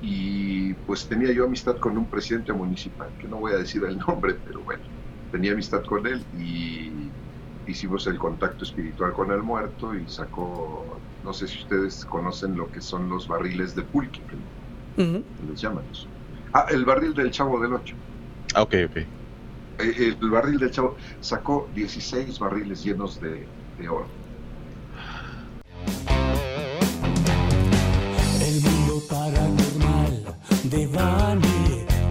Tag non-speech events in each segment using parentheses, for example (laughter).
y pues tenía yo amistad con un presidente municipal, que no voy a decir el (laughs) nombre, pero bueno, tenía amistad con él y hicimos el contacto espiritual con el muerto y sacó, no sé si ustedes conocen lo que son los barriles de pulque, que les llaman eso. Ah, el barril del Chavo del Ocho. Ah, ok, ok. Eh, el barril del Chavo sacó 16 barriles llenos de, de oro.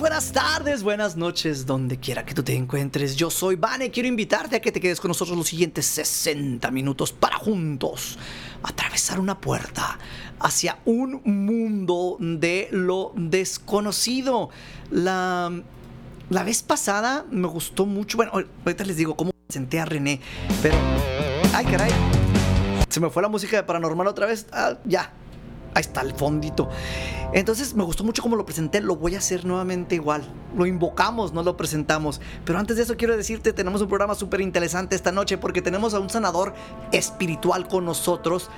Buenas tardes, buenas noches, donde quiera que tú te encuentres. Yo soy Vane, quiero invitarte a que te quedes con nosotros los siguientes 60 minutos para juntos atravesar una puerta hacia un mundo de lo desconocido. La, la vez pasada me gustó mucho, bueno, ahorita les digo cómo presenté a René, pero... Ay, caray. Se me fue la música de paranormal otra vez. Ah, ya, ahí está el fondito. Entonces me gustó mucho cómo lo presenté, lo voy a hacer nuevamente igual. Lo invocamos, no lo presentamos. Pero antes de eso quiero decirte, tenemos un programa súper interesante esta noche porque tenemos a un sanador espiritual con nosotros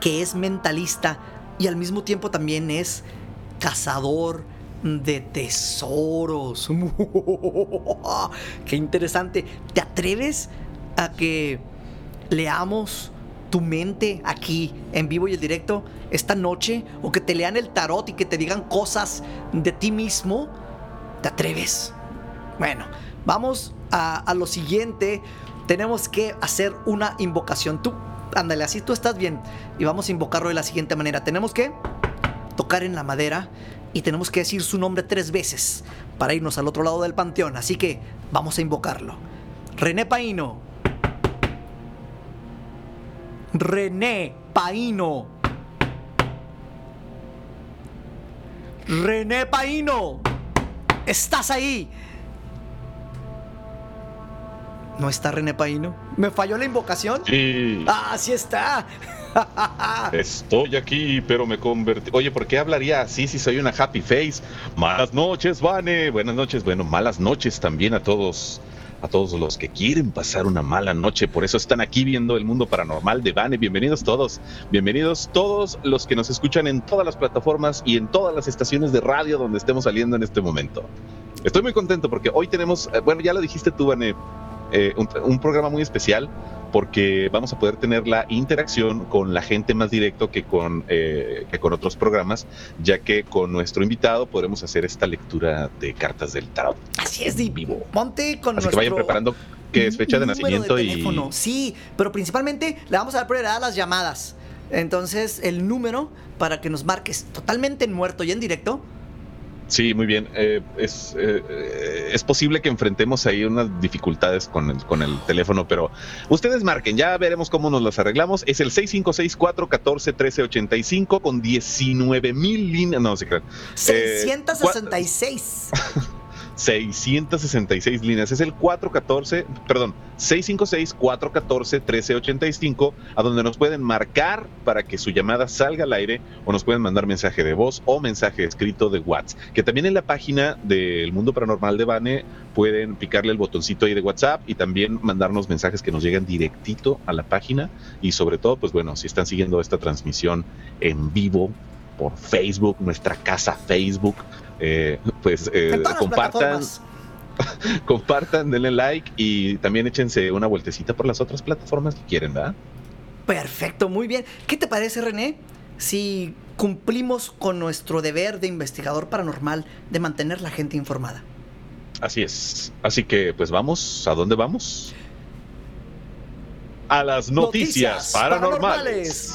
que es mentalista y al mismo tiempo también es cazador de tesoros. (laughs) Qué interesante. ¿Te atreves a que leamos tu mente aquí en vivo y en directo esta noche o que te lean el tarot y que te digan cosas de ti mismo, ¿te atreves? Bueno, vamos a, lo siguiente. Tenemos que hacer una invocación. Tú, ándale, así tú estás bien. Y vamos a invocarlo de la siguiente manera. Tenemos que tocar en la madera y tenemos que decir su nombre tres veces para irnos al otro lado del panteón. Así que vamos a invocarlo. René Paino. René Paino. René Paino. ¿Estás ahí? ¿No está René Paino? ¿Me falló la invocación? Sí. Ah, sí está. (laughs) Estoy aquí, pero me convertí. Oye, ¿por qué hablaría así si soy una happy face? Malas noches, Vane. Buenas noches. Bueno, malas noches también a todos a todos los que quieren pasar una mala noche. Por eso están aquí viendo el mundo paranormal de Vane. Bienvenidos todos. Bienvenidos todos los que nos escuchan en todas las plataformas y en todas las estaciones de radio donde estemos saliendo en este momento. Estoy muy contento porque hoy tenemos, eh, bueno, ya lo dijiste tú, Vane, eh, un programa muy especial porque vamos a poder tener la interacción con la gente más directo que con, eh, que con otros programas, ya que con nuestro invitado podremos hacer esta lectura de cartas del tarot. Así es, de vivo. Ponte con Así nuestro que vayan preparando que es fecha de nacimiento y teléfono. Sí, pero principalmente le vamos a dar prioridad a las llamadas. Entonces, el número para que nos marques totalmente en muerto y en directo. Sí, muy bien. Eh, es, eh, es posible que enfrentemos ahí unas dificultades con el, con el teléfono, pero ustedes marquen, ya veremos cómo nos las arreglamos. Es el 6564-141385 con 19 mil líneas. No, se crean. Eh, (laughs) 666. 666 líneas. Es el 414, perdón, 656-414-1385, a donde nos pueden marcar para que su llamada salga al aire o nos pueden mandar mensaje de voz o mensaje escrito de WhatsApp. Que también en la página del Mundo Paranormal de Bane pueden picarle el botoncito ahí de WhatsApp y también mandarnos mensajes que nos llegan directito a la página. Y sobre todo, pues bueno, si están siguiendo esta transmisión en vivo por Facebook, nuestra casa Facebook, eh, pues eh, compartan, (laughs) compartan, denle like y también échense una vueltecita por las otras plataformas que quieren, ¿verdad? Perfecto, muy bien. ¿Qué te parece, René? Si cumplimos con nuestro deber de investigador paranormal de mantener la gente informada. Así es. Así que, pues vamos, ¿a dónde vamos? A las noticias, paranormales.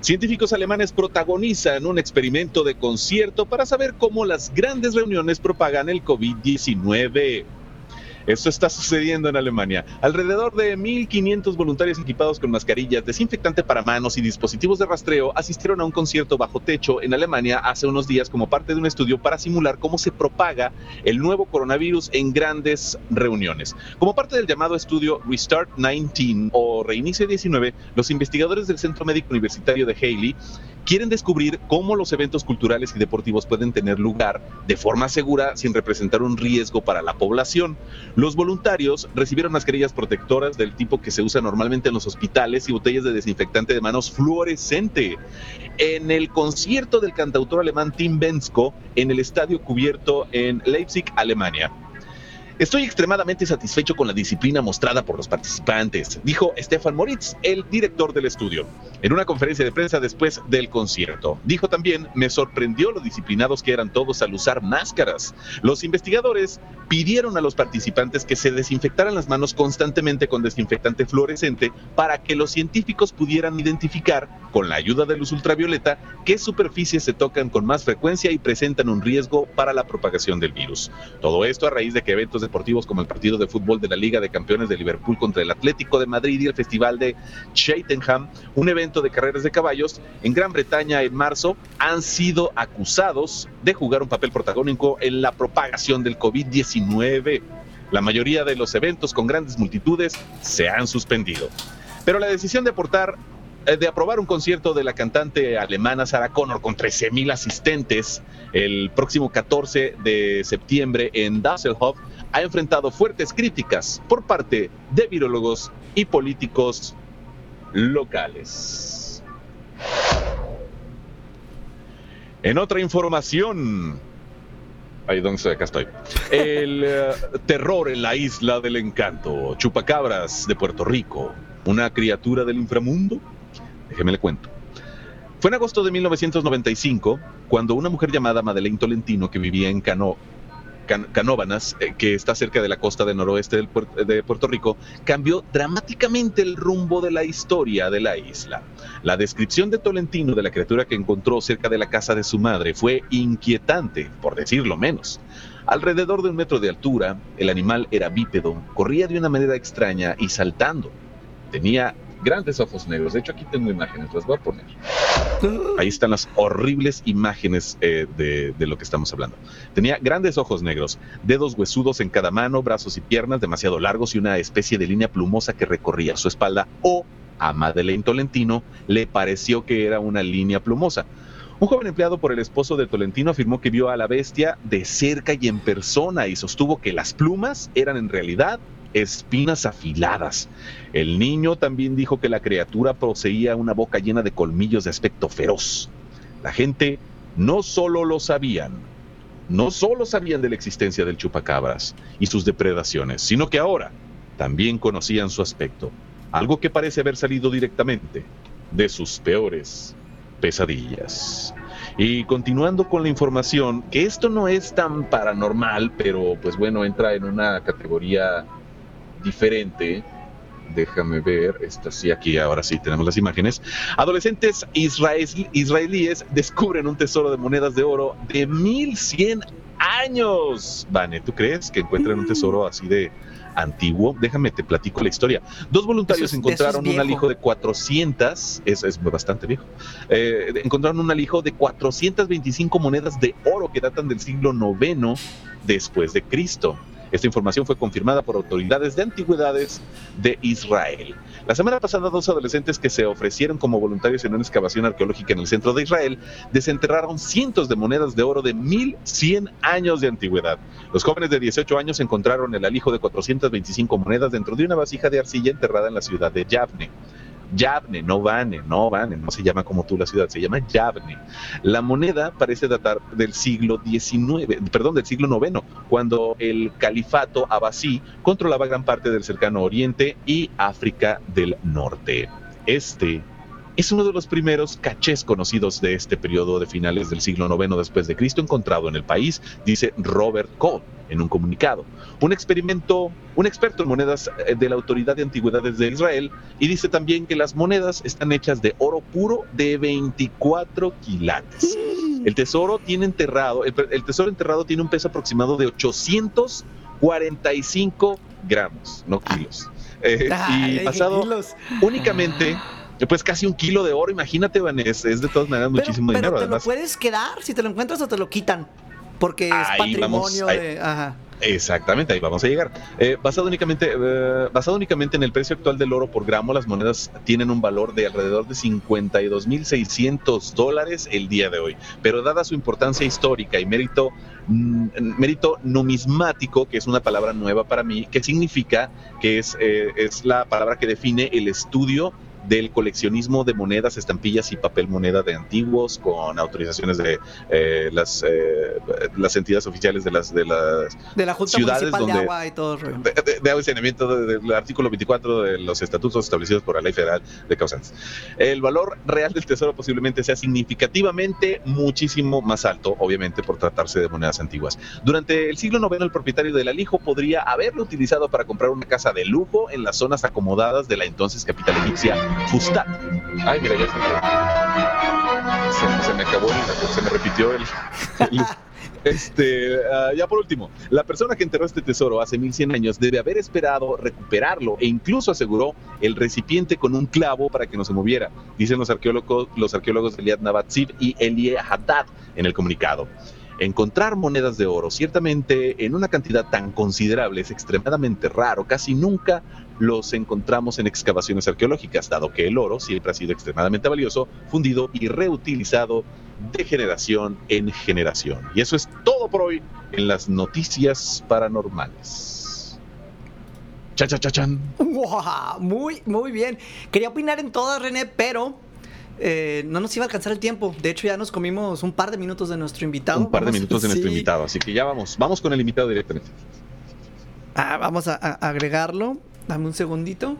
Científicos alemanes protagonizan un experimento de concierto para saber cómo las grandes reuniones propagan el COVID-19. Esto está sucediendo en Alemania. Alrededor de 1.500 voluntarios equipados con mascarillas, desinfectante para manos y dispositivos de rastreo asistieron a un concierto bajo techo en Alemania hace unos días como parte de un estudio para simular cómo se propaga el nuevo coronavirus en grandes reuniones. Como parte del llamado estudio Restart 19 o Reinicio 19, los investigadores del Centro Médico Universitario de Haley quieren descubrir cómo los eventos culturales y deportivos pueden tener lugar de forma segura sin representar un riesgo para la población. Los voluntarios recibieron mascarillas protectoras del tipo que se usa normalmente en los hospitales y botellas de desinfectante de manos fluorescente. En el concierto del cantautor alemán Tim Bensko en el estadio cubierto en Leipzig, Alemania. Estoy extremadamente satisfecho con la disciplina mostrada por los participantes, dijo Stefan Moritz, el director del estudio, en una conferencia de prensa después del concierto. Dijo también, me sorprendió lo disciplinados que eran todos al usar máscaras. Los investigadores pidieron a los participantes que se desinfectaran las manos constantemente con desinfectante fluorescente para que los científicos pudieran identificar, con la ayuda de luz ultravioleta, qué superficies se tocan con más frecuencia y presentan un riesgo para la propagación del virus. Todo esto a raíz de que eventos de deportivos como el partido de fútbol de la Liga de Campeones de Liverpool contra el Atlético de Madrid y el Festival de Cheltenham, un evento de carreras de caballos en Gran Bretaña en marzo, han sido acusados de jugar un papel protagónico en la propagación del COVID-19. La mayoría de los eventos con grandes multitudes se han suspendido. Pero la decisión de aportar eh, de aprobar un concierto de la cantante alemana Sarah Connor con 13.000 asistentes el próximo 14 de septiembre en Düsseldorf ha enfrentado fuertes críticas por parte de virólogos y políticos locales. En otra información, ahí donde acá estoy. El eh, terror en la isla del encanto, chupacabras de Puerto Rico, una criatura del inframundo. Déjeme le cuento. Fue en agosto de 1995 cuando una mujer llamada Madeleine Tolentino, que vivía en Cano, Canóbanas, eh, que está cerca de la costa del noroeste de Puerto Rico, cambió dramáticamente el rumbo de la historia de la isla. La descripción de Tolentino de la criatura que encontró cerca de la casa de su madre fue inquietante, por decirlo menos. Alrededor de un metro de altura, el animal era bípedo, corría de una manera extraña y saltando. Tenía grandes ojos negros. De hecho, aquí tengo imágenes, las voy a poner. Ahí están las horribles imágenes eh, de, de, lo que estamos hablando. Tenía grandes ojos negros, dedos huesudos en cada mano, brazos y piernas demasiado largos y una especie de línea plumosa que recorría su espalda. O a Madeleine Tolentino le pareció que era una línea plumosa. Un joven empleado por el esposo de Tolentino afirmó que vio a la bestia de cerca y en persona y sostuvo que las plumas eran en realidad espinas afiladas. El niño también dijo que la criatura poseía una boca llena de colmillos de aspecto feroz. La gente no solo lo sabían, no solo sabían de la existencia del chupacabras y sus depredaciones, sino que ahora también conocían su aspecto, algo que parece haber salido directamente de sus peores pesadillas. Y continuando con la información, que esto no es tan paranormal, pero pues bueno, entra en una categoría diferente. Déjame ver, esta sí, aquí ahora sí tenemos las imágenes. Adolescentes israelíes descubren un tesoro de monedas de oro de 1100 años. Vane, ¿tú crees que encuentran un tesoro así de antiguo? Déjame te platico la historia. Dos voluntarios encontraron un alijo de 400, es, es bastante viejo, eh, encontraron un alijo de 425 monedas de oro que datan del siglo IX después de Cristo. Esta información fue confirmada por autoridades de antigüedades de Israel. La semana pasada, dos adolescentes que se ofrecieron como voluntarios en una excavación arqueológica en el centro de Israel desenterraron cientos de monedas de oro de 1100 años de antigüedad. Los jóvenes de 18 años encontraron el alijo de 425 monedas dentro de una vasija de arcilla enterrada en la ciudad de Yavne. Yavne, no Vane, no Vane, no se llama como tú la ciudad, se llama Yavne. La moneda parece datar del siglo XIX, perdón, del siglo IX, cuando el califato abasí controlaba gran parte del cercano Oriente y África del Norte. Este es uno de los primeros cachés conocidos de este periodo de finales del siglo IX después de Cristo encontrado en el país, dice Robert Cole en un comunicado. Un experimento, un experto en monedas eh, de la Autoridad de Antigüedades de Israel, y dice también que las monedas están hechas de oro puro de 24 quilates. El tesoro tiene enterrado, el, tesoro enterrado tiene un peso aproximado de 800 45 gramos, no kilos. Eh, y basado kilos. únicamente, pues casi un kilo de oro, imagínate, Van, es, es de todas maneras Pero- muchísimo pero, dinero. te Además, lo puedes quedar si te lo encuentras o te lo quitan. Porque es Ahí vamos, patrimonio ahí. de. Ajá. Exactamente, ahí vamos a llegar. Eh, basado, únicamente, eh, basado únicamente en el precio actual del oro por gramo, las monedas tienen un valor de alrededor de 52.600 dólares el día de hoy. Pero dada su importancia histórica y mérito, mm, mérito numismático, que es una palabra nueva para mí, que significa que es, eh, es la palabra que define el estudio del coleccionismo de monedas, estampillas y papel moneda de antiguos con autorizaciones de eh, las, eh, las entidades oficiales de las, de las De la Junta Ciudades Municipal de donde- Agua y todo de, de, de agua y saneamiento del artículo 24 de los estatutos establecidos por la Ley Federal de Causantes. El valor real del tesoro posiblemente sea significativamente muchísimo más alto, obviamente por tratarse de monedas antiguas. Durante el siglo IX, el propietario del alijo podría haberlo utilizado para comprar una casa de lujo en las zonas acomodadas de la entonces capital egipcia, Fustat. Ay, mira, ya se, se, se me acabó, el- se me repitió el- el (laughs) este, ah, ya por último, la persona que enterró este tesoro hace 1100 años debe haber esperado recuperarlo e incluso aseguró el recipiente con un clavo para que no se moviera, dicen los arqueólogos, los arqueólogos Eliad Nabatzib y Elie Haddad en el comunicado. Encontrar monedas de oro, ciertamente en una cantidad tan considerable, es extremadamente raro. Casi nunca los encontramos en excavaciones arqueológicas, dado que el oro siempre ha sido extremadamente valioso, fundido y reutilizado de generación en generación. Y eso es todo por hoy en las noticias paranormales. Cha cha cha chan. (laughs) Wow, muy, muy bien. Quería opinar en todas, René, pero eh, no nos iba a alcanzar el tiempo. De hecho, ya nos comimos un par de minutos de nuestro invitado. Un par de minutos de nuestro invitado, así que ya vamos, vamos con el invitado directamente. Ah, vamos a, a- agregarlo. Dame un segundito.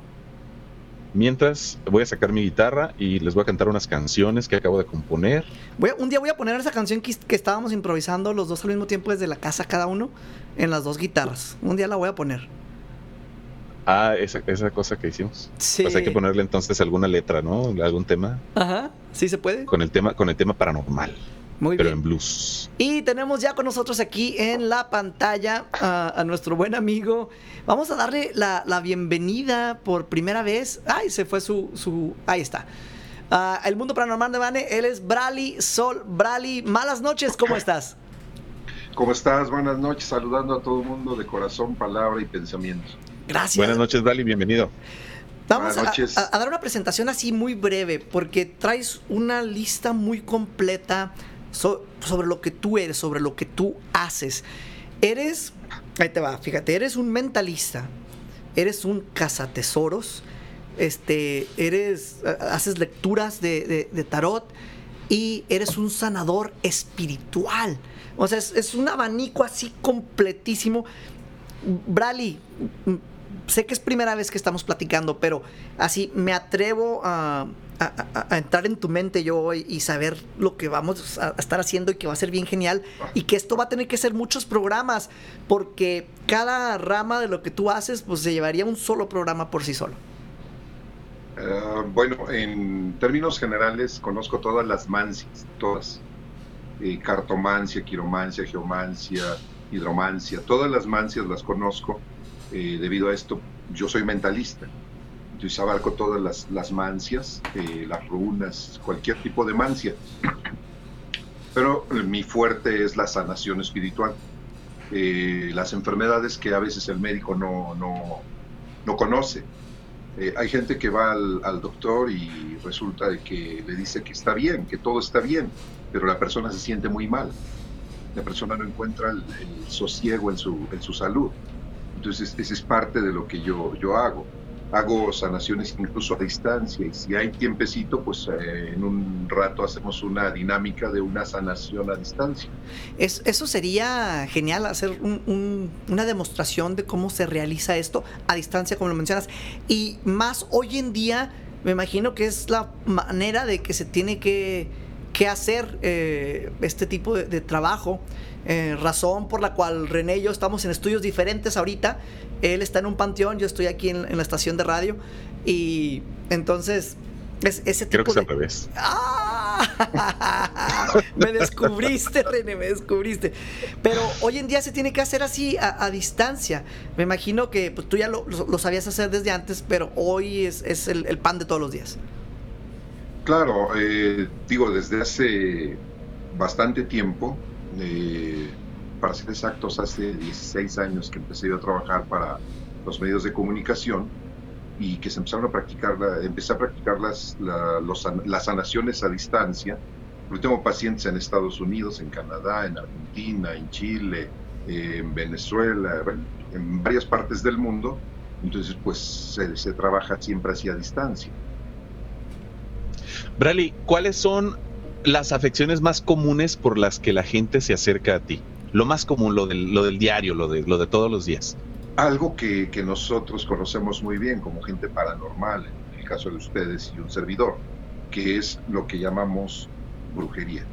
Mientras voy a sacar mi guitarra y les voy a cantar unas canciones que acabo de componer. Voy a- un día voy a poner esa canción que, que estábamos improvisando los dos al mismo tiempo desde la casa cada uno en las dos guitarras. Un día la voy a poner. Ah, esa, esa cosa que hicimos. Sí. Pues hay que ponerle entonces alguna letra, ¿no? Algún tema Ajá, sí se puede. con el tema con el tema paranormal, Muy pero bien. en blues. Y tenemos ya con nosotros aquí en la pantalla a, a nuestro buen amigo. Vamos a darle la, la bienvenida por primera vez. Ay, se fue su. su ahí está. Ah, el mundo paranormal de Vane. Él es Brali Sol. Brali, malas noches, ¿cómo estás? ¿Cómo estás? Buenas noches, saludando a todo el mundo de corazón, palabra y pensamiento. Gracias. Buenas noches, Dali, bienvenido. Vamos Buenas a, noches. a- a dar una presentación así muy breve, porque traes una lista muy completa so- sobre lo que tú eres, sobre lo que tú haces. Eres, ahí te va, fíjate, eres un mentalista, eres un cazatesoros, este, eres, haces lecturas de, de- de tarot y eres un sanador espiritual. O sea, es, es un abanico así completísimo. Brali, sé que es primera vez que estamos platicando, pero así me atrevo a, a- a- entrar en tu mente yo hoy y saber lo que vamos a estar haciendo y que va a ser bien genial y que esto va a tener que ser muchos programas porque cada rama de lo que tú haces pues se llevaría un solo programa por sí solo. Eh, bueno, en términos generales conozco todas las mancias, todas. Eh, cartomancia, quiromancia, geomancia, hidromancia, todas las mancias las conozco. Eh, debido a esto, yo soy mentalista. Entonces abarco todas las, las mancias, eh, las runas, cualquier tipo de mancia. Pero mi fuerte es la sanación espiritual. Eh, las enfermedades que a veces el médico no, no, no conoce. Eh, hay gente que va al, al doctor y resulta de que le dice que está bien, que todo está bien, pero la persona se siente muy mal. La persona no encuentra el, el sosiego en su, en su salud. Entonces, esa es parte de lo que yo, yo hago. Hago sanaciones incluso a distancia y si hay tiempecito, pues eh, en un rato hacemos una dinámica de una sanación a distancia. Es- eso sería genial, hacer un- un- una demostración de cómo se realiza esto a distancia, como lo mencionas. Y más hoy en día, me imagino que es la manera de que se tiene que, que hacer eh, este tipo de, de trabajo. Eh, razón por la cual René y yo estamos en estudios diferentes ahorita. Él está en un panteón, yo estoy aquí en, en la estación de radio. Y entonces, es, ese tipo Creo que es de... al revés. ¡Ah! (laughs) me descubriste, René, me descubriste. Pero hoy en día se tiene que hacer así, a, distancia. Me imagino que pues, tú ya lo, sabías hacer desde antes, pero hoy es, el, pan de todos los días. Claro, eh, digo, desde hace bastante tiempo, eh, para ser exactos, hace 16 años que empecé yo a trabajar para los medios de comunicación y que se empezaron a practicar, empecé a practicar las, las sanaciones a distancia. Porque tengo pacientes en Estados Unidos, en Canadá, en Argentina, en Chile, en Venezuela, en varias partes del mundo. Entonces, pues se, se trabaja siempre así a distancia. Brali, ¿cuáles son las afecciones más comunes por las que la gente se acerca a ti? Lo más común, lo del, lo del diario, lo de, lo de todos los días algo que, nosotros conocemos muy bien como gente paranormal, en el caso de ustedes y un servidor, que es lo que llamamos brujería.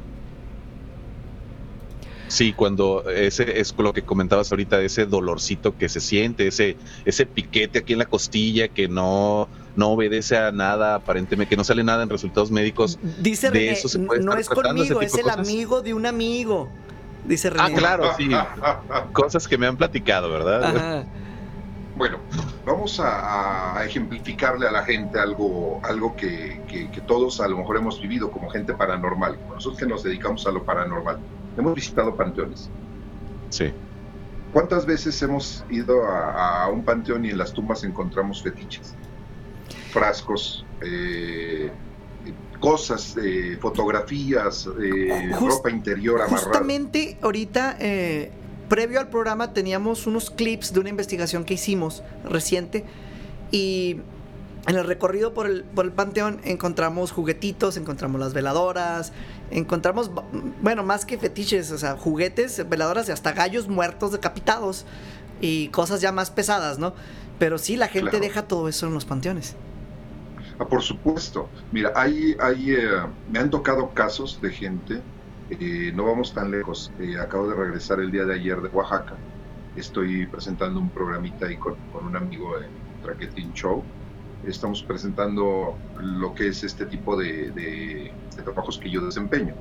Sí, cuando ese es lo que comentabas ahorita, ese dolorcito que se siente, ese, ese piquete aquí en la costilla que no, no obedece a nada, aparentemente, que no sale nada en resultados médicos. Dice de eso se puede no es conmigo, es el amigo de un amigo dice René. Ah, claro, sí. (laughs) Cosas que me han platicado, ¿verdad? Bueno, vamos a, ejemplificarle a la gente algo, algo que, todos a lo mejor hemos vivido como gente paranormal. Nosotros que nos dedicamos a lo paranormal. Hemos visitado panteones. Sí. ¿Cuántas veces hemos ido a, un panteón y en las tumbas encontramos fetiches? Frascos, eh, cosas, eh, fotografías, eh, ropa interior amarrada. Justamente ahorita, eh, previo al programa, teníamos unos clips de una investigación que hicimos reciente y en el recorrido por el, por el panteón encontramos juguetitos, encontramos las veladoras, encontramos, bueno, más que fetiches, o sea, juguetes, veladoras y hasta gallos muertos decapitados y cosas ya más pesadas, ¿no? Pero sí, la gente deja todo eso en los panteones. Ah, por supuesto. Mira, hay, hay, eh, me han tocado casos de gente, eh, no vamos tan lejos. Eh, acabo de regresar el día de ayer de Oaxaca. Estoy presentando un programita ahí con, un amigo en Traquetin Show. Estamos presentando lo que es este tipo de, trabajos que yo desempeño.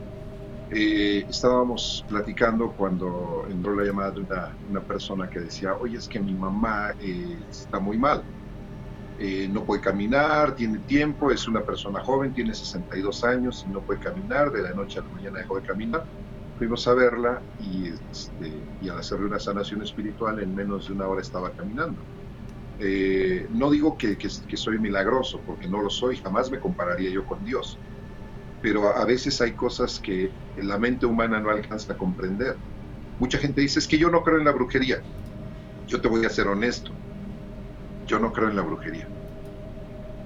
estábamos platicando cuando entró la llamada de una, una, persona que decía, oye, es que mi mamá está muy mal eh, no puede caminar, tiene tiempo, es una persona joven, tiene 62 años y no puede caminar, de la noche a la mañana dejó de caminar. Fuimos a verla y, este, y al hacerle una sanación espiritual en menos de una hora estaba caminando. Eh, no digo que, soy milagroso, porque no lo soy, jamás me compararía yo con Dios, pero a, a veces hay cosas que la mente humana no alcanza a comprender. Mucha gente dice, es que yo no creo en la brujería. Yo te voy a ser honesto yo no creo en la brujería.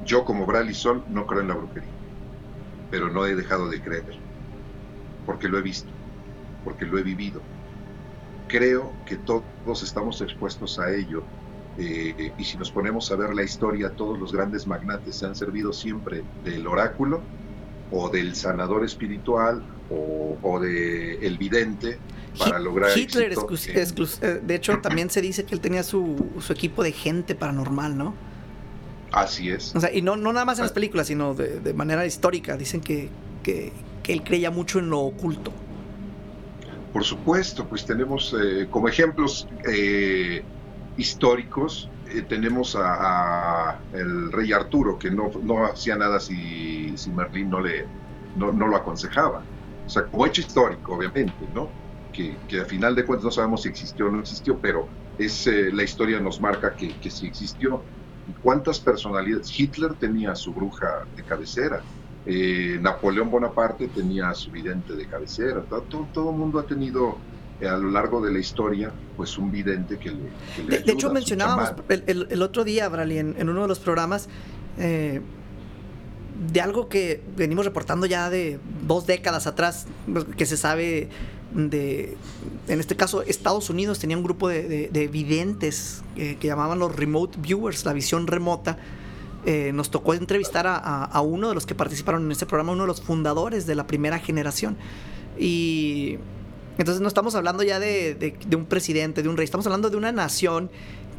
Yo como Bradley Sol no creo en la brujería. Pero no he dejado de creer. Porque lo he visto. Porque lo he vivido. Creo que todos estamos expuestos a ello. Eh, y si nos ponemos a ver la historia, todos los grandes magnates se han servido siempre del oráculo o del sanador espiritual o, o del el vidente para lograr Hitler, eh, de hecho, también se dice que él tenía su, equipo de gente paranormal, ¿no? Así es. O sea, y no, no nada más en las películas, sino de, manera histórica. Dicen que, que, él creía mucho en lo oculto. Por supuesto, pues tenemos eh, como ejemplos eh, históricos, tenemos a, el rey Arturo, que no, no hacía nada si, si Merlín no, le, no, no lo aconsejaba. O sea, como hecho histórico, obviamente, ¿no? Que, que, a final de cuentas no sabemos si existió o no existió, pero es, eh, la historia nos marca que, que sí existió. ¿Cuántas personalidades? Hitler tenía su bruja de cabecera, eh, Napoleón Bonaparte tenía su vidente de cabecera, todo, el mundo ha tenido eh, a lo largo de la historia, pues un vidente que le... de, hecho, mencionábamos el, otro día, Brali, en, uno de los programas, de algo que venimos reportando ya de dos décadas atrás, que se sabe de, en este caso, Estados Unidos tenía un grupo de, de, videntes que llamaban los remote viewers, la visión remota. Eh, nos tocó entrevistar a, uno de los que participaron en este programa, uno de los fundadores de la primera generación. Y entonces no estamos hablando ya de, un presidente, de un rey, estamos hablando de una nación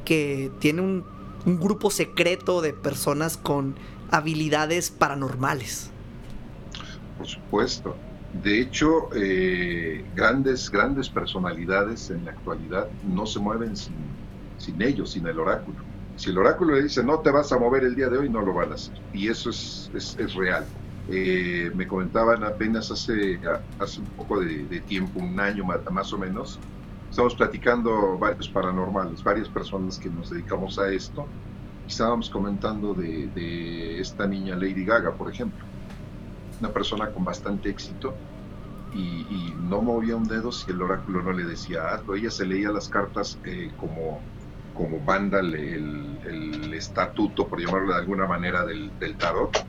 que tiene un, un grupo secreto de personas con habilidades paranormales. Por supuesto. De hecho, eh, grandes, grandes personalidades en la actualidad no se mueven sin, ellos, sin el oráculo. Si el oráculo le dice no te vas a mover el día de hoy, no lo van a hacer. Y eso es, es, real. Eh, me comentaban apenas hace, hace un poco de, tiempo, un año más, o menos, estamos platicando varios paranormales, varias personas que nos dedicamos a esto, estábamos comentando de esta niña Lady Gaga, por ejemplo una persona con bastante éxito y, y, no movía un dedo si el oráculo no le decía algo. Ella se leía las cartas eh, como, como banda el, el, estatuto, por llamarlo de alguna manera, del, del, tarot.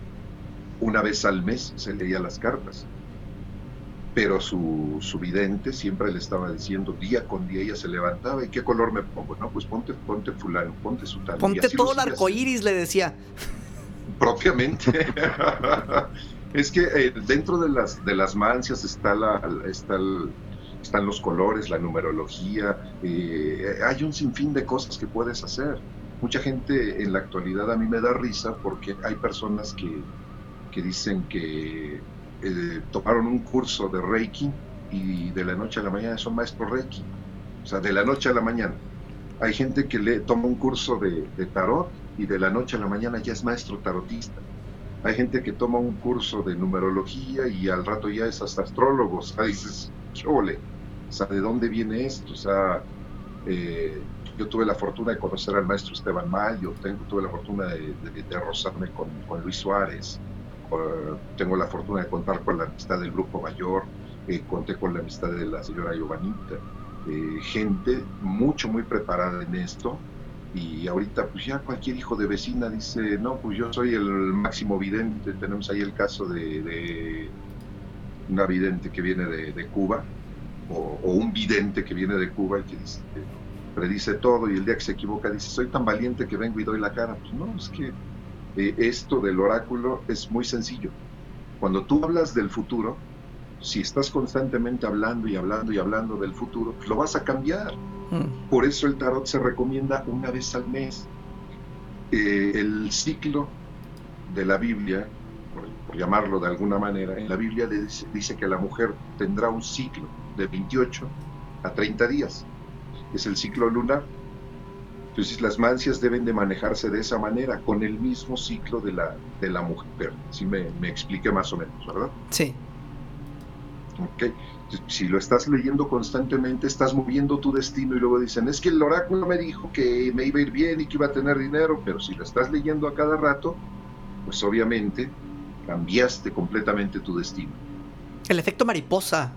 Una vez al mes se leía las cartas. Pero su, su vidente siempre le estaba diciendo, día con día ella se levantaba, ¿y qué color me pongo? No, pues ponte, ponte fulano, ponte su tal. Ponte todo el arco iris, le decía. Propiamente. (laughs) Es que eh, dentro de las, de las mancias está la, está están los colores, la numerología, eh, hay un sinfín de cosas que puedes hacer. Mucha gente en la actualidad a mí me da risa porque hay personas que, que dicen que eh, tomaron un curso de Reiki y de la noche a la mañana son maestros Reiki. O sea, de la noche a la mañana. Hay gente que le toma un curso de tarot y de la noche a la mañana ya es maestro tarotista. Hay gente que toma un curso de numerología y al rato ya es hasta astrólogo. O sea, dices, chole, o sea, ¿de dónde viene esto? O sea, eh, yo tuve la fortuna de conocer al maestro Esteban Mayo, tengo, tuve la fortuna de, rozarme con, con, Luis Suárez, uh, tengo la fortuna de contar con la amistad del Grupo Mayor, eh, conté con la amistad de la señora Giovanita, eh, gente mucho, muy preparada en esto, y ahorita pues ya cualquier hijo de vecina dice, no, pues yo soy el máximo vidente, tenemos ahí el caso de, una vidente que viene de, Cuba, o, un vidente que viene de Cuba y que dice, predice todo y el día que se equivoca dice, soy tan valiente que vengo y doy la cara. Pues no, es que eh, esto del oráculo es muy sencillo. Cuando tú hablas del futuro, si estás constantemente hablando y hablando y hablando del futuro, pues lo vas a cambiar. Por eso el tarot se recomienda una vez al mes. Eh, el ciclo de la Biblia, por, por, llamarlo de alguna manera, en la Biblia dice, dice, que la mujer tendrá un ciclo de 28 a 30 días. Es el ciclo lunar. Entonces las mancias deben de manejarse de esa manera, con el mismo ciclo de la, de la mujer. Si me, me expliqué más o menos, ¿verdad? Sí. Ok si lo estás leyendo constantemente, estás moviendo tu destino y luego dicen, es que el oráculo me dijo que me iba a ir bien y que iba a tener dinero, pero si lo estás leyendo a cada rato, pues obviamente cambiaste completamente tu destino. El efecto mariposa.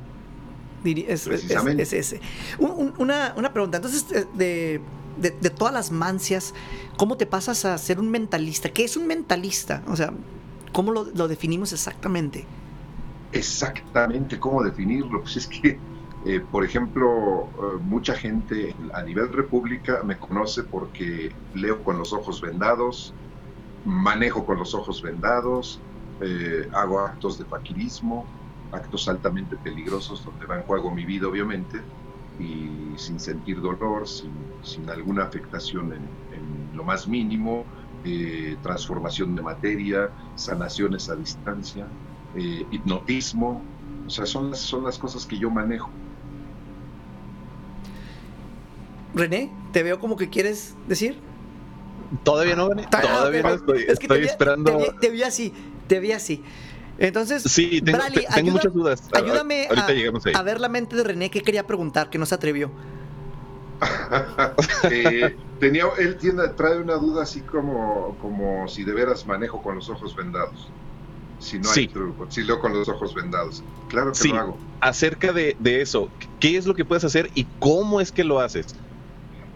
Es, Precisamente. Es, es, Un, una, una, pregunta, entonces, de, de, de, todas las mancias, ¿cómo te pasas a ser un mentalista? ¿Qué es un mentalista? O sea, ¿cómo lo, lo definimos exactamente? Exactamente cómo definirlo. Pues es que, eh, por ejemplo, eh, mucha gente a nivel república me conoce porque leo con los ojos vendados, manejo con los ojos vendados, eh, hago actos de faquirismo, actos altamente peligrosos donde va en juego mi vida, obviamente, y sin sentir dolor, sin, sin alguna afectación en, en, lo más mínimo, transformación de materia, sanaciones a distancia eh, hipnotismo, o sea, son las, son las cosas que yo manejo. René, te veo como que quieres decir. Todavía no, René. Todavía no estoy, es que estoy te vi, esperando. Te vi, te vi, así, te vi así. Entonces, sí, tengo, Bradley, tengo ayuda, muchas dudas. Ayúdame a, a, ver la mente de René que quería preguntar, que no se atrevió. (laughs) eh, tenía, él tiene, trae una duda así como, como si de veras manejo con los ojos vendados si no hay sí. truco, si leo con los ojos vendados. Claro que sí. lo hago. Acerca de, de, eso, ¿qué es lo que puedes hacer y cómo es que lo haces?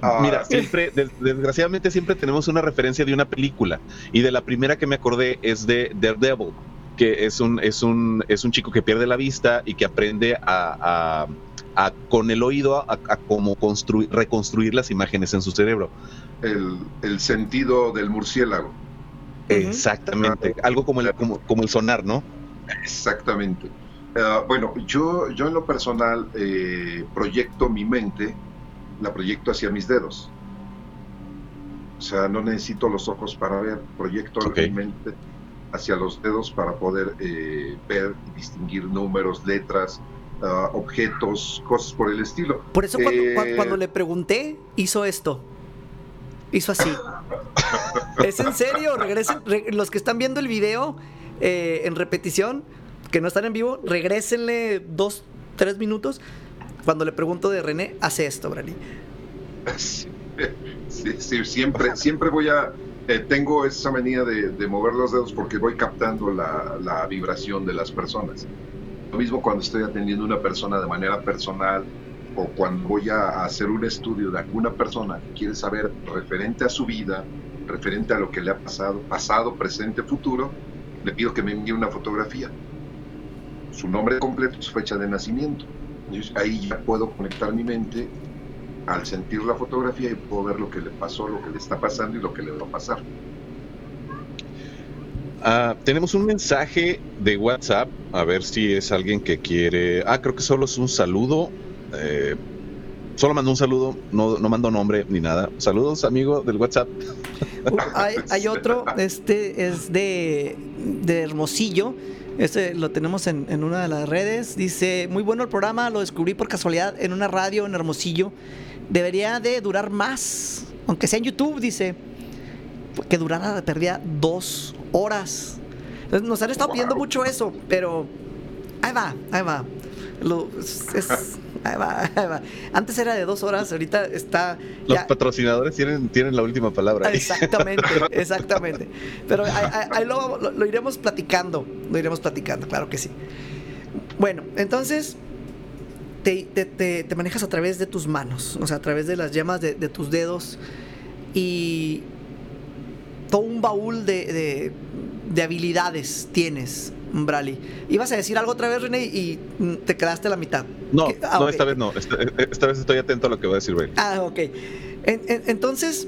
Ah, Mira, siempre, des, desgraciadamente siempre tenemos una referencia de una película y de la primera que me acordé es de Daredevil, que es un, es un, es un chico que pierde la vista y que aprende a, a, a con el oído a, a cómo construir, reconstruir las imágenes en su cerebro. El, el sentido del murciélago. Exactamente, algo como el, como, como el sonar, ¿no? Exactamente. Uh, bueno, yo, yo en lo personal eh, proyecto mi mente, la proyecto hacia mis dedos. O sea, no necesito los ojos para ver, proyecto okay. mi mente hacia los dedos para poder eh, ver y distinguir números, letras, ah, objetos, cosas por el estilo. Por eso cuando, Eh, cuando le pregunté, hizo esto. Hizo así. ¿Es en serio? Regresen, re- los que están viendo el video eh, en repetición, que no están en vivo, regrésenle dos, tres minutos. Cuando le pregunto de René, hace esto, Brani. Sí, sí, siempre, siempre voy a, eh, tengo esa manía de, de mover los dedos porque voy captando la, la vibración de las personas. Lo mismo cuando estoy atendiendo a una persona de manera personal o cuando voy a hacer un estudio de alguna persona que quiere saber referente a su vida, referente a lo que le ha pasado, pasado, presente, futuro, le pido que me envíe una fotografía. Su nombre completo, su fecha de nacimiento. Ahí ya puedo conectar mi mente al sentir la fotografía y puedo ver lo que le pasó, lo que le está pasando y lo que le va a pasar. Ah, tenemos un mensaje de WhatsApp, a ver si es alguien que quiere. Ah, creo que solo es un saludo. Eh, solo mandó un saludo, no, no mandó nombre ni nada. Saludos, amigo del WhatsApp. Uh, hay, hay otro, este es de, de Hermosillo. Este lo tenemos en, en una de las redes. Dice, muy bueno el programa, lo descubrí por casualidad en una radio en Hermosillo. Debería de durar más, aunque sea en YouTube, dice. Que durara, perdía dos horas. Nos han estado pidiendo mucho eso, pero ahí va, ahí va. Lo- es- ahí va, ahí va. Antes era de dos horas, ahorita está... Los ya- patrocinadores tienen, tienen la última palabra. ahí. Exactamente, exactamente. Pero ahí, lo, lo- lo iremos platicando, lo iremos platicando, claro que sí. Bueno, entonces te, te- te- te manejas a través de tus manos, o sea, a través de las yemas de, de tus dedos y todo un baúl de, de- de habilidades tienes, Brali. Ibas a decir algo otra vez, René, y te quedaste a la mitad. No. Ah, no, esta vez no. Esta, esta vez estoy atento a lo que va a decir Ray. Ah, ok. En- en- entonces,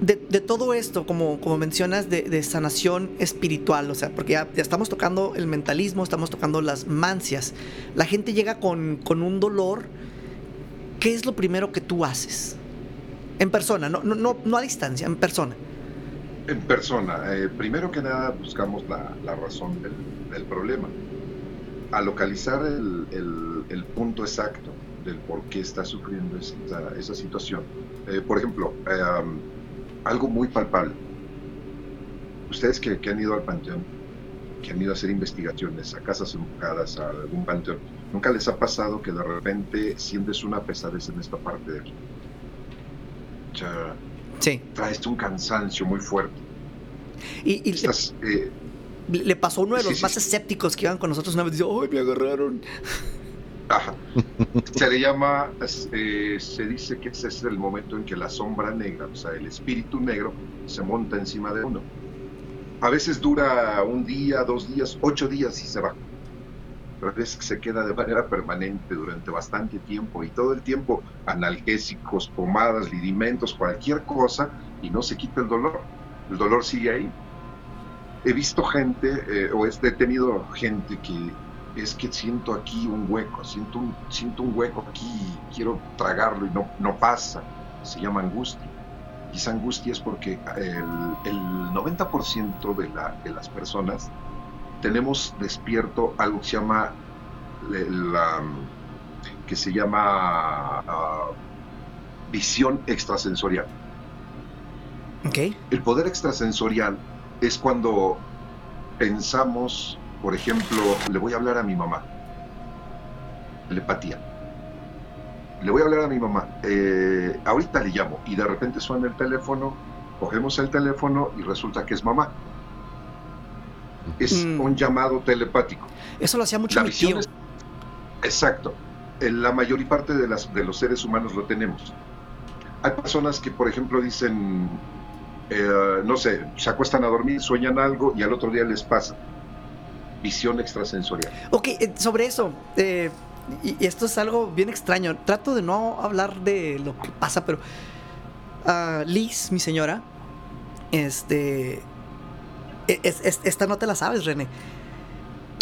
de, de todo esto, como, como mencionas, de, de sanación espiritual, o sea, porque ya, ya estamos tocando el mentalismo, estamos tocando las mancias, la gente llega con, con un dolor, ¿qué es lo primero que tú haces? En persona, no, no, no, no a distancia, en persona. En persona, eh, primero que nada buscamos la, la razón del, del problema. A localizar el, el- punto exacto del por qué está sufriendo esa, esa situación. Eh, por ejemplo, eh, algo muy palpable. Ustedes que, que han ido al panteón, que han ido a hacer investigaciones a casas embrujadas, a algún panteón, ¿nunca les ha pasado que de repente sientes una pesadez en esta parte de aquí? Sí. traes un cansancio muy fuerte. Y, y le, Estás, eh, le pasó a uno de los sí, más sí. escépticos que iban con nosotros una vez, dice, ¡ay, me agarraron! ajá. Se le llama, eh, se dice que ese es el momento en que la sombra negra, o sea, el espíritu negro, se monta encima de uno. A veces dura un día, dos días, ocho días y se va. A veces se queda de manera permanente durante bastante tiempo y todo el tiempo analgésicos, pomadas, lidimentos, cualquier cosa y no se quita el dolor. El dolor sigue ahí. He visto gente, eh, o he tenido gente que es que siento aquí un hueco, siento un, siento un hueco aquí, quiero tragarlo y no, no pasa. Se llama angustia. Y esa angustia es porque el, el 90% de, la, de las personas tenemos despierto algo que se llama la, que se llama ah, visión extrasensorial. Ok. El poder extrasensorial es cuando pensamos, por ejemplo, le voy a hablar a mi mamá. Telepatía. Le voy a hablar a mi mamá. eh, ahorita le llamo y de repente suena el teléfono, cogemos el teléfono y resulta que es mamá. Es Mm. un llamado telepático. Eso lo hacía mucho La mi visión tío. es- Exacto. En La mayor parte de, las, de los seres humanos lo tenemos. Hay personas que, por ejemplo, dicen, eh, no sé, se acuestan a dormir, sueñan algo y al otro día les pasa. Visión extrasensorial. Ok, eh, sobre eso, eh, y, esto es algo bien extraño. Trato de no hablar de lo que pasa, pero ah, Liz, mi señora, este, es- es- esta no te la sabes, René.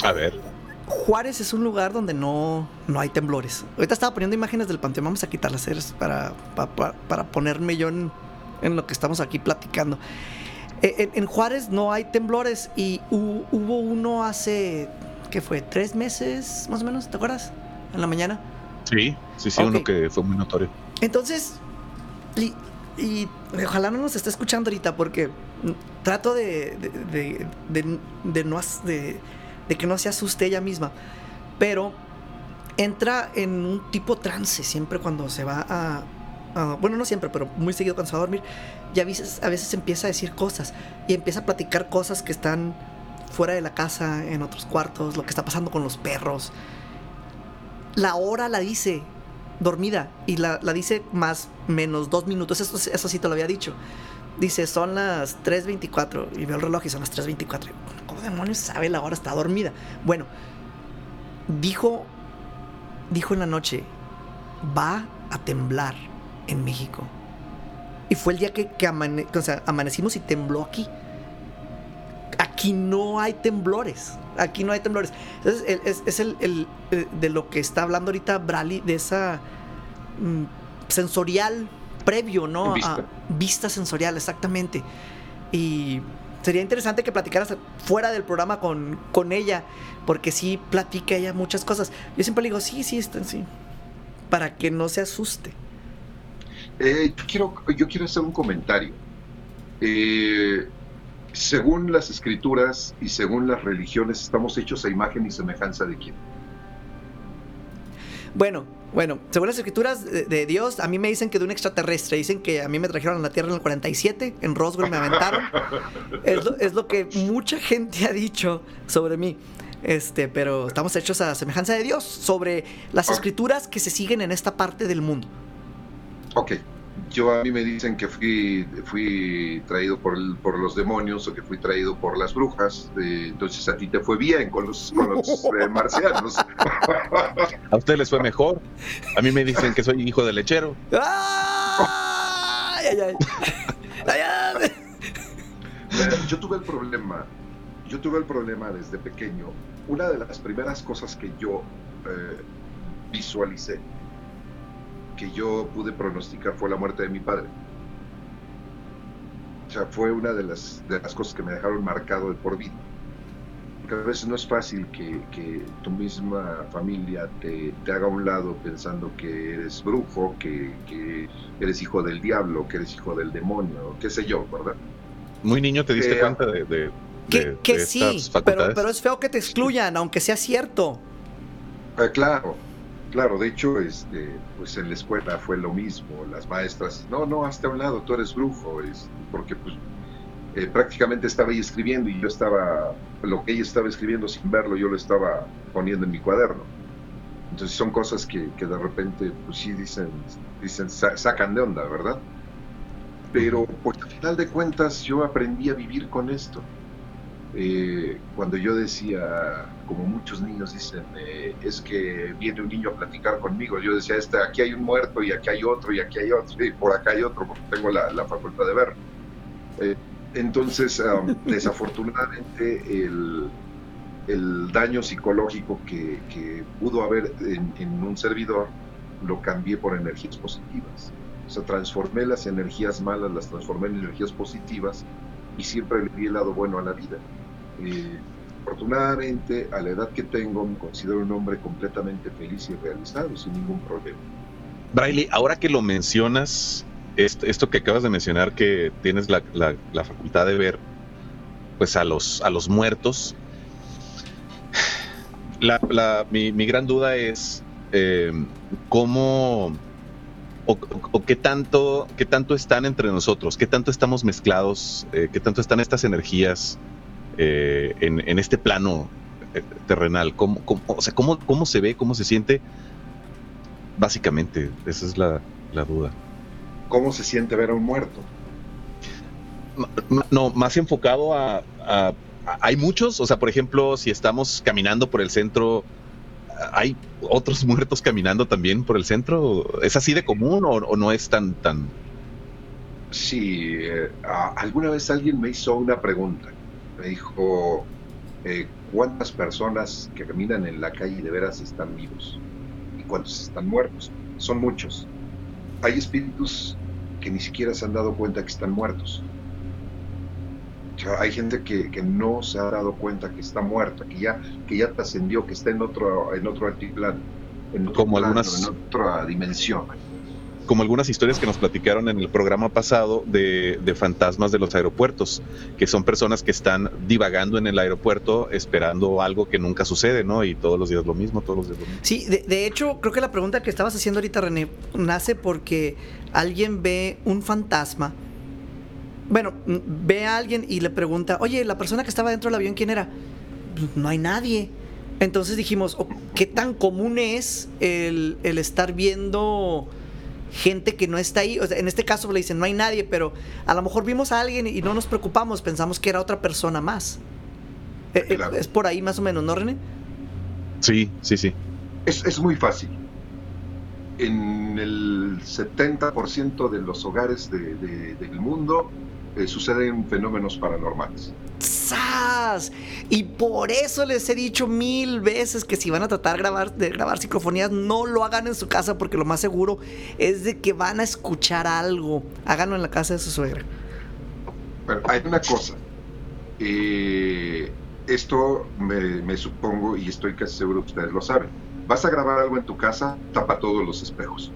A ver. Juárez es un lugar donde no, no hay temblores. Ahorita estaba poniendo imágenes del panteón, vamos a quitarlas para, pa- pa- para ponerme yo en, en lo que estamos aquí platicando. Eh, En, en Juárez no hay temblores y hu- hubo uno hace, ¿qué fue? ¿Tres meses más o menos? ¿Te acuerdas? En la mañana. Sí, sí, sí, uno que fue muy notorio. Entonces, y, y ojalá no nos esté escuchando ahorita porque trato de, de, de- de- que no se asuste ella misma. Pero entra en un tipo trance siempre cuando se va a... bueno, no siempre, pero muy seguido cuando se va a dormir. Y a veces, a veces empieza a decir cosas y empieza a platicar cosas que están fuera de la casa, en otros cuartos, lo que está pasando con los perros. La hora la dice dormida y la, la dice más menos dos minutos. Eso sí te lo había dicho. Dice, son las 3.24 y veo el reloj y son las 3.24. ¿Cómo demonios sabe la hora? Está dormida. Bueno, dijo, dijo en la noche, va a temblar en México. Y fue el día que, que amane- amanecimos y tembló aquí. Aquí no hay temblores. Aquí no hay temblores. Entonces, es, es el, el, eh, de lo que está hablando ahorita Brali, de esa mm, sensorial previo, ¿no? Vista. A- vista sensorial, exactamente. Y sería interesante que platicaras fuera del programa con, con ella, porque sí platica ella muchas cosas. Yo siempre le digo, sí, sí, está, sí. Para que no se asuste. Eh, yo, quiero, yo quiero hacer un comentario. Eh, según las escrituras y según las religiones, estamos hechos a imagen y semejanza de quién. Bueno, bueno, según las escrituras de, de Dios, a mí me dicen que de un extraterrestre. Dicen que a mí me trajeron a la Tierra en el 47, en Roswell me aventaron. (laughs) es, lo, es lo que mucha gente ha dicho sobre mí. Este, pero estamos hechos a semejanza de Dios, sobre las Ah. escrituras que se siguen en esta parte del mundo. Ok, yo a mí me dicen que fui, fui traído por, el- por los demonios o que fui traído por las brujas, eh, entonces a ti te fue bien con los, con los eh, (laughs) marcianos. A ustedes les fue mejor. A mí me dicen que soy hijo de lechero. ¡Ay, ay, (laughs) ay! Ay, ay. Yo tuve el problema, yo tuve el problema desde pequeño. Una de las primeras cosas que yo eh, visualicé, que yo pude pronosticar, fue la muerte de mi padre. O sea, fue una de las, de las cosas que me dejaron marcado de por vida. Porque a veces no es fácil que, que tu misma familia te, te haga a un lado pensando que eres brujo, que, que eres hijo del diablo, que eres hijo del demonio, qué sé yo, ¿verdad? Muy niño te diste Eh, cuenta de, de, Que, de- que de sí, estas pero, facultades. pero es feo que te excluyan, aunque sea cierto. Ah, claro, claro, de hecho, este, pues en la escuela fue lo mismo, las maestras, no, no, hasta un lado, tú eres brujo, es, porque pues eh, prácticamente estaba ahí escribiendo y yo estaba, lo que ella estaba escribiendo sin verlo, yo lo estaba poniendo en mi cuaderno. Entonces son cosas que, que de repente, pues sí dicen, dicen, sa- sacan de onda, ¿verdad? Pero pues al final de cuentas yo aprendí a vivir con esto. Eh, cuando yo decía, como muchos niños dicen, eh, es que viene un niño a platicar conmigo, yo decía, este, aquí hay un muerto y aquí hay otro y aquí hay otro y por acá hay otro, porque tengo la, la facultad de ver. Eh, entonces, um, (laughs) desafortunadamente, el, el daño psicológico que, que pudo haber en, en un servidor lo cambié por energías positivas. O sea, transformé las energías malas, las transformé en energías positivas y siempre le di el lado bueno a la vida. Eh, afortunadamente, a la edad que tengo, me considero un hombre completamente feliz y realizado, sin ningún problema. Braille, ahora que lo mencionas, esto, que acabas de mencionar, que tienes la, la- facultad de ver pues a los, a los muertos, la, mi, mi gran duda es eh, cómo o qué tanto qué tanto están entre nosotros, qué tanto estamos mezclados, eh, qué tanto están estas energías eh, en, en este plano eh, terrenal, ¿Cómo, cómo- o sea, cómo, cómo se ve, cómo se siente, básicamente, esa es la, la duda. ¿Cómo se siente ver a un muerto? No, más enfocado a, a- a- Hay muchos, o sea, por ejemplo, si estamos caminando por el centro, ¿hay otros muertos caminando también por el centro? ¿Es así de común o, o no es tan, tan... Sí, eh, alguna vez alguien me hizo una pregunta. Me dijo, eh, ¿cuántas personas que caminan en la calle de veras están vivos? ¿Y cuántos están muertos? Son muchos. Hay espíritus que ni siquiera se han dado cuenta que están muertos. O sea, hay gente que, que no se ha dado cuenta que está muerta, que ya, que ya trascendió, que está en otro, en otro altiplano, en otro Como plano, algunas- en otra dimensión. Como algunas historias que nos platicaron en el programa pasado de, de fantasmas de los aeropuertos, que son personas que están divagando en el aeropuerto esperando algo que nunca sucede, ¿no? Y todos los días lo mismo, todos los días lo mismo. Sí, de, de hecho, creo que la pregunta que estabas haciendo ahorita, René, nace porque alguien ve un fantasma. Bueno, ve a alguien y le pregunta, oye, la persona que estaba dentro del avión, ¿quién era? "Pues, No hay nadie. Entonces dijimos, "Oh, ¿qué tan común es el, el estar viendo gente que no está ahí? O sea, en este caso le dicen, no hay nadie, pero a lo mejor vimos a alguien y no nos preocupamos, pensamos que era otra persona más. Eh, eh, Claro. Es por ahí más o menos, ¿no, René? Sí, sí, sí. Es, es muy fácil. En el 70% de los hogares de- de- del mundo eh, suceden fenómenos paranormales. ¡Sas! Y por eso les he dicho mil veces que si van a tratar grabar, de grabar psicofonías, no lo hagan en su casa porque lo más seguro es de que van a escuchar algo. Háganlo en la casa de su suegra. Pero hay una cosa. eh, esto me, me supongo y estoy casi seguro que ustedes lo saben. Vas a grabar algo en tu casa, tapa todos los espejos.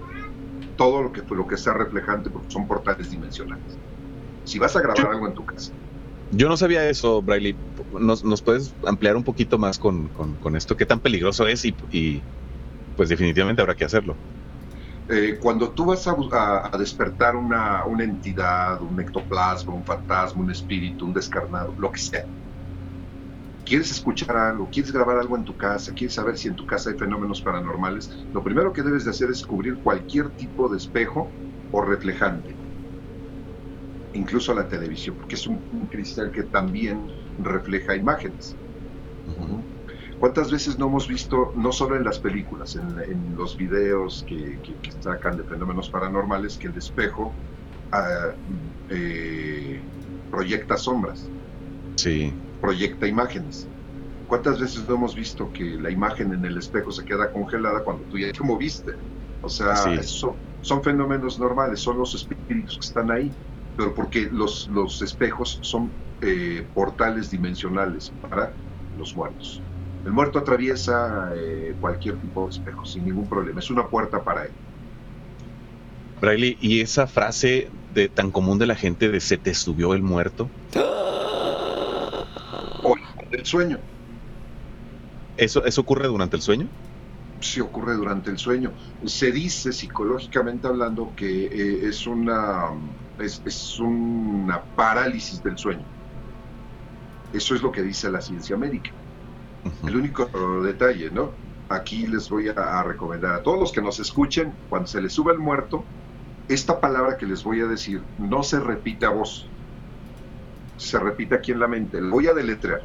Todo lo que, lo que sea reflejante porque son portales dimensionales. Si vas a grabar Yo- algo en tu casa, Yo no sabía eso, Braille. ¿Nos, nos puedes ampliar un poquito más con, con- con esto? ¿Qué tan peligroso es? Y, y, pues definitivamente habrá que hacerlo. Eh, cuando tú vas a- a despertar una, una entidad, un ectoplasma, un fantasma, un espíritu, un descarnado, lo que sea, quieres escuchar algo, quieres grabar algo en tu casa, quieres saber si en tu casa hay fenómenos paranormales, lo primero que debes de hacer es cubrir cualquier tipo de espejo o reflejante, incluso la televisión, porque es un, un cristal que también refleja imágenes. ¿Cuántas veces no hemos visto, no solo en las películas, en, en los videos que, que- que sacan de fenómenos paranormales, que el espejo eh, proyecta sombras, Sí. proyecta imágenes? ¿Cuántas veces no hemos visto que la imagen en el espejo se queda congelada cuando tú ya te moviste? O sea, eso- son fenómenos normales, son los espíritus que están ahí, pero porque los, los espejos son eh, portales dimensionales para los muertos. El muerto atraviesa eh, cualquier tipo de espejo sin ningún problema, es una puerta para él. Braille, ¿y esa frase de tan común de la gente de se te subió el muerto? O el sueño, ¿Eso, eso ocurre durante el sueño? si ocurre durante el sueño. Se dice psicológicamente hablando que eh, es, una, es, es una parálisis del sueño. Eso es lo que dice la ciencia médica. El único detalle, ¿no? Aquí les voy a, a recomendar a todos los que nos escuchen, cuando se les sube el muerto, esta palabra que les voy a decir no se repite a voz, se repite aquí en la mente. La voy a deletrear.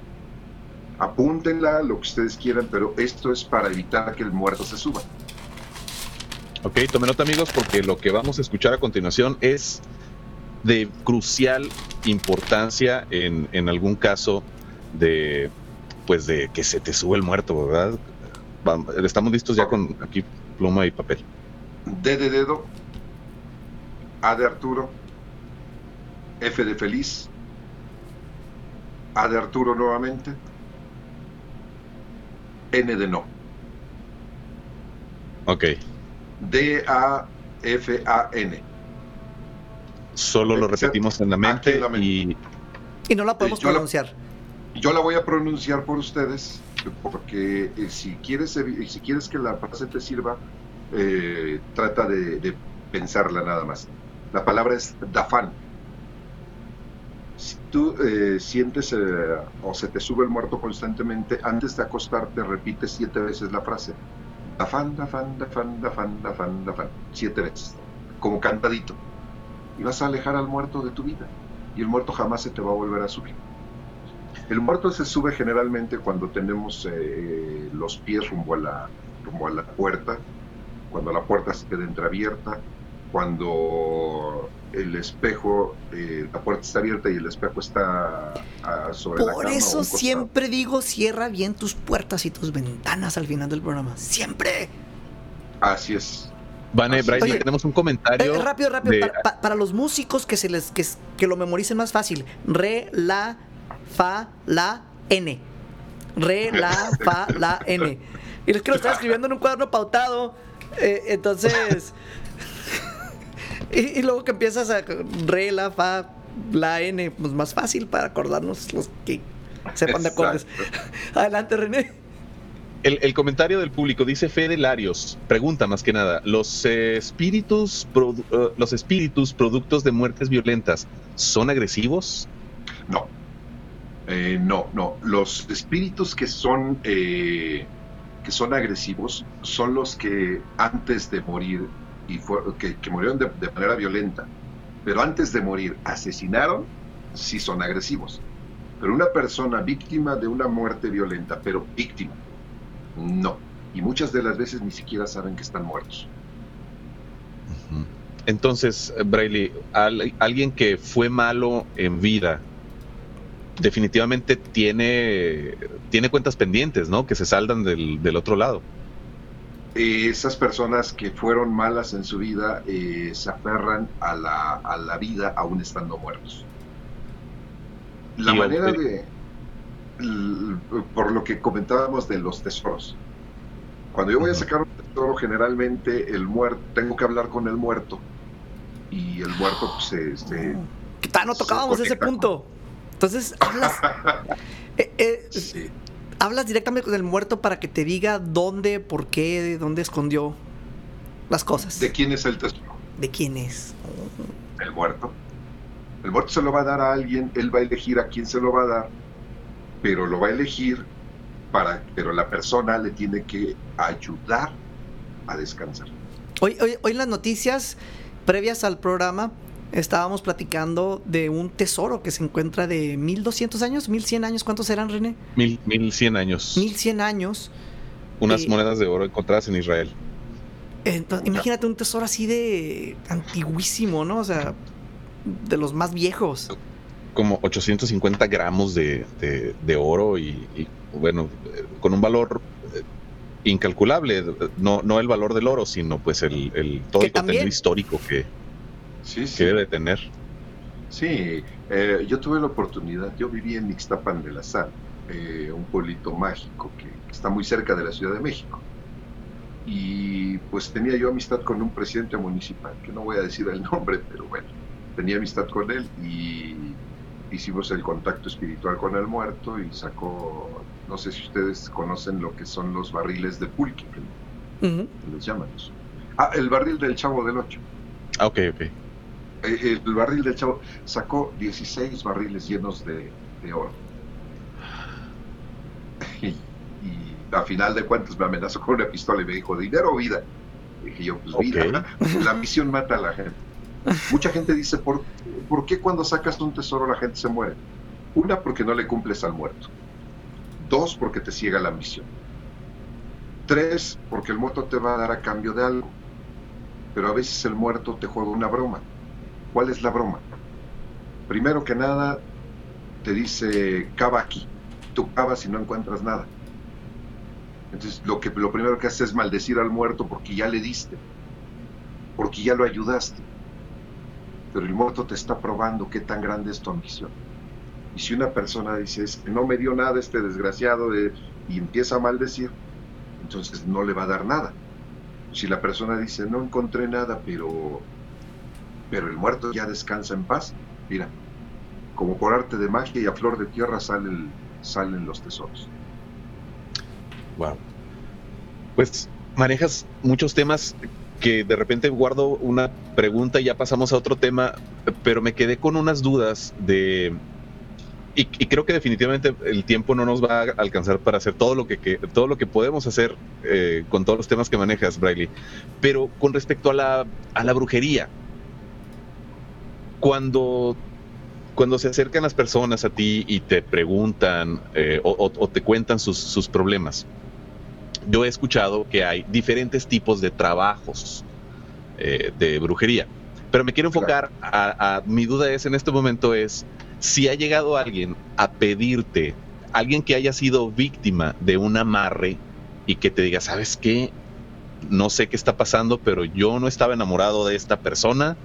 Apúntenla, lo que ustedes quieran, pero esto es para evitar que el muerto se suba. Ok, tomen nota amigos porque lo que vamos a escuchar a continuación es de crucial importancia en, en algún caso de pues de que se te sube el muerto, ¿verdad? Vamos, estamos listos ya con aquí pluma y papel. D de dedo, A de Arturo, F de feliz, A de Arturo nuevamente, N de no. Ok, D A F A N. solo lo repetimos en la mente y Y no la podemos yo la- pronunciar. Yo la voy a pronunciar por ustedes porque eh, si quieres evi- si quieres que la frase te sirva, eh, trata de, de pensarla nada más. La palabra es dafán. Si tú eh, sientes eh, o se te sube el muerto constantemente, antes de acostarte repites siete veces la frase. Dafán, dafán, dafán, dafán, dafán, dafán. Siete veces. Como cantadito. Y vas a alejar al muerto de tu vida. Y el muerto jamás se te va a volver a subir. El muerto se sube generalmente cuando tenemos eh, los pies rumbo a, la, rumbo a la puerta, cuando la puerta se queda entreabierta, cuando el espejo, eh, la puerta está abierta y el espejo está ah, sobre la Por cama. o a un eso siempre digo, cierra bien tus puertas y tus ventanas al final del programa. Siempre. Así es. Vane, Así Brian, Oye, tenemos un comentario. Eh, rápido, rápido. de- Para, pa- para los músicos que se les que, que lo memoricen más fácil. Re, la, fa, la, n. Re, la, fa, la, n. Y es que lo estaba escribiendo en un cuaderno pautado. eh, entonces. (laughs) y, y luego que empiezas a re, la, fa, la, n. Pues más fácil para acordarnos los que sepan de acordes. (laughs) Adelante, René. El, comentario del público dice Fede Larios, pregunta más que nada, ¿los espíritus, eh, los espíritus productos de muertes violentas son agresivos? No. Eh, no, no. Los espíritus que son eh, que son agresivos son los que antes de morir y que murieron de, de manera violenta, pero antes de morir asesinaron, sí son agresivos. Pero una persona víctima de una muerte violenta, pero víctima, no. Y muchas de las veces ni siquiera saben que están muertos. Entonces, Braille, al- alguien que fue malo en vida, definitivamente tiene, tiene cuentas pendientes, ¿no? Que se saldan del, del otro lado. Eh, esas personas que fueron malas en su vida eh, se aferran a la, a la vida aún estando muertos. La Y, manera de, por lo que comentábamos de los tesoros, cuando yo voy a sacar un tesoro, generalmente el muerto, tengo que hablar con el muerto y el muerto pues, se- (gasps) se- Que tal, no tocábamos ese punto. Entonces, hablas. (laughs) eh, eh, hablas directamente con el muerto para que te diga dónde, por qué, dónde escondió las cosas. ¿De quién es el tesoro? ¿De quién es? El muerto. El muerto se lo va a dar a alguien, él va a elegir a quién se lo va a dar, pero lo va a elegir para, pero la persona le tiene que ayudar a descansar. Hoy, hoy, hoy en las noticias previas al programa estábamos platicando de un tesoro que se encuentra de 1200 años, 1100 años. ¿Cuántos eran, René? Mil, mil cien años. 1100 años. Unas eh, monedas de oro encontradas en Israel. Entonces, imagínate un tesoro así de antiguísimo, ¿no? O sea, de los más viejos. Como 850 gramos de, de- de oro y, y, bueno, con un valor eh, incalculable. No, no el valor del oro, sino pues el, el todo el contenido también- histórico que, Sí, sí. que debe tener. Sí, eh, yo tuve la oportunidad, yo viví en Ixtapan de la Sal, eh, un pueblito mágico que está muy cerca de la Ciudad de México. Y pues tenía yo amistad con un presidente municipal, que no voy a decir el nombre, pero bueno, tenía amistad con él y hicimos el contacto espiritual con el muerto y sacó, no sé si ustedes conocen lo que son los barriles de pulque, que Ujú. les llaman eso. Ah, el barril del Chavo del Ocho. Ah, ok, ok. Eh, el barril del chavo sacó 16 barriles llenos de, de oro. Y, y a final de cuentas me amenazó con una pistola y me dijo, ¿dinero o vida? Dije yo, pues vida. La misión mata a la gente. Mucha gente dice, ¿por, ¿por qué cuando sacas un tesoro la gente se muere? Una, porque no le cumples al muerto. Dos, porque te ciega la misión. Tres, porque el muerto te va a dar a cambio de algo. Pero a veces el muerto te juega una broma. ¿Cuál es la broma? Primero que nada, te dice, cava aquí. Tú cavas y no encuentras nada. Entonces, lo, que, lo primero que haces es maldecir al muerto porque ya le diste, porque ya lo ayudaste. Pero el muerto te está probando qué tan grande es tu ambición. Y si una persona dice, "Es que no me dio nada este desgraciado, de- y empieza a maldecir, entonces no le va a dar nada. Si la persona dice, no encontré nada, pero pero el muerto ya descansa en paz. Mira, como por arte de magia y a flor de tierra salen, salen los tesoros. Wow. Pues manejas muchos temas que de repente guardo una pregunta y ya pasamos a otro tema, pero me quedé con unas dudas de... Y, creo que definitivamente el tiempo no nos va a alcanzar para hacer todo lo que, todo lo que podemos hacer eh, con todos los temas que manejas, Briley. Pero con respecto a la, a la brujería, cuando, cuando se acercan las personas a ti y te preguntan eh, o, o- o te cuentan sus, sus problemas, yo he escuchado que hay diferentes tipos de trabajos eh, de brujería. Pero me quiero enfocar a, mi duda es en este momento es si ha llegado alguien a pedirte, alguien que haya sido víctima de un amarre y que te diga, ¿sabes qué? no sé qué está pasando, pero yo no estaba enamorado de esta persona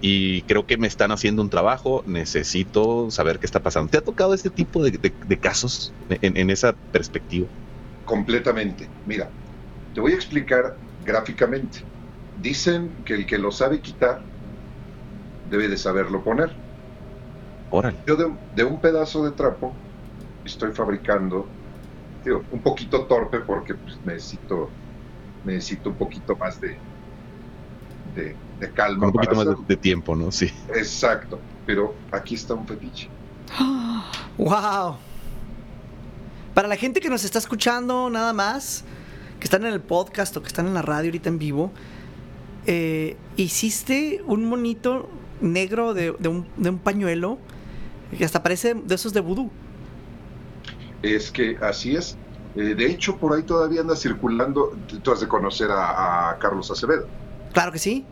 y creo que me están haciendo un trabajo, necesito saber qué está pasando. ¿Te ha tocado este tipo de, casos en, esa perspectiva? Completamente. Mira, te voy a explicar gráficamente. Dicen que el que lo sabe quitar debe de saberlo poner. Órale. Yo de, un pedazo de trapo estoy fabricando, un poquito torpe porque pues, necesito, necesito un poquito más de, de, calma. un poquito más de, tiempo, ¿no? Sí. Exacto, pero aquí está un fetiche. (gasps) ¡Wow! Para la gente que nos está escuchando nada más, que están en el podcast o que están en la radio ahorita en vivo, eh, hiciste un monito negro de, un, de, un, pañuelo que hasta parece de esos de vudú. Es que así es. Eh, de hecho, por ahí todavía anda circulando. Tú has de conocer a Carlos Acevedo. Claro que sí.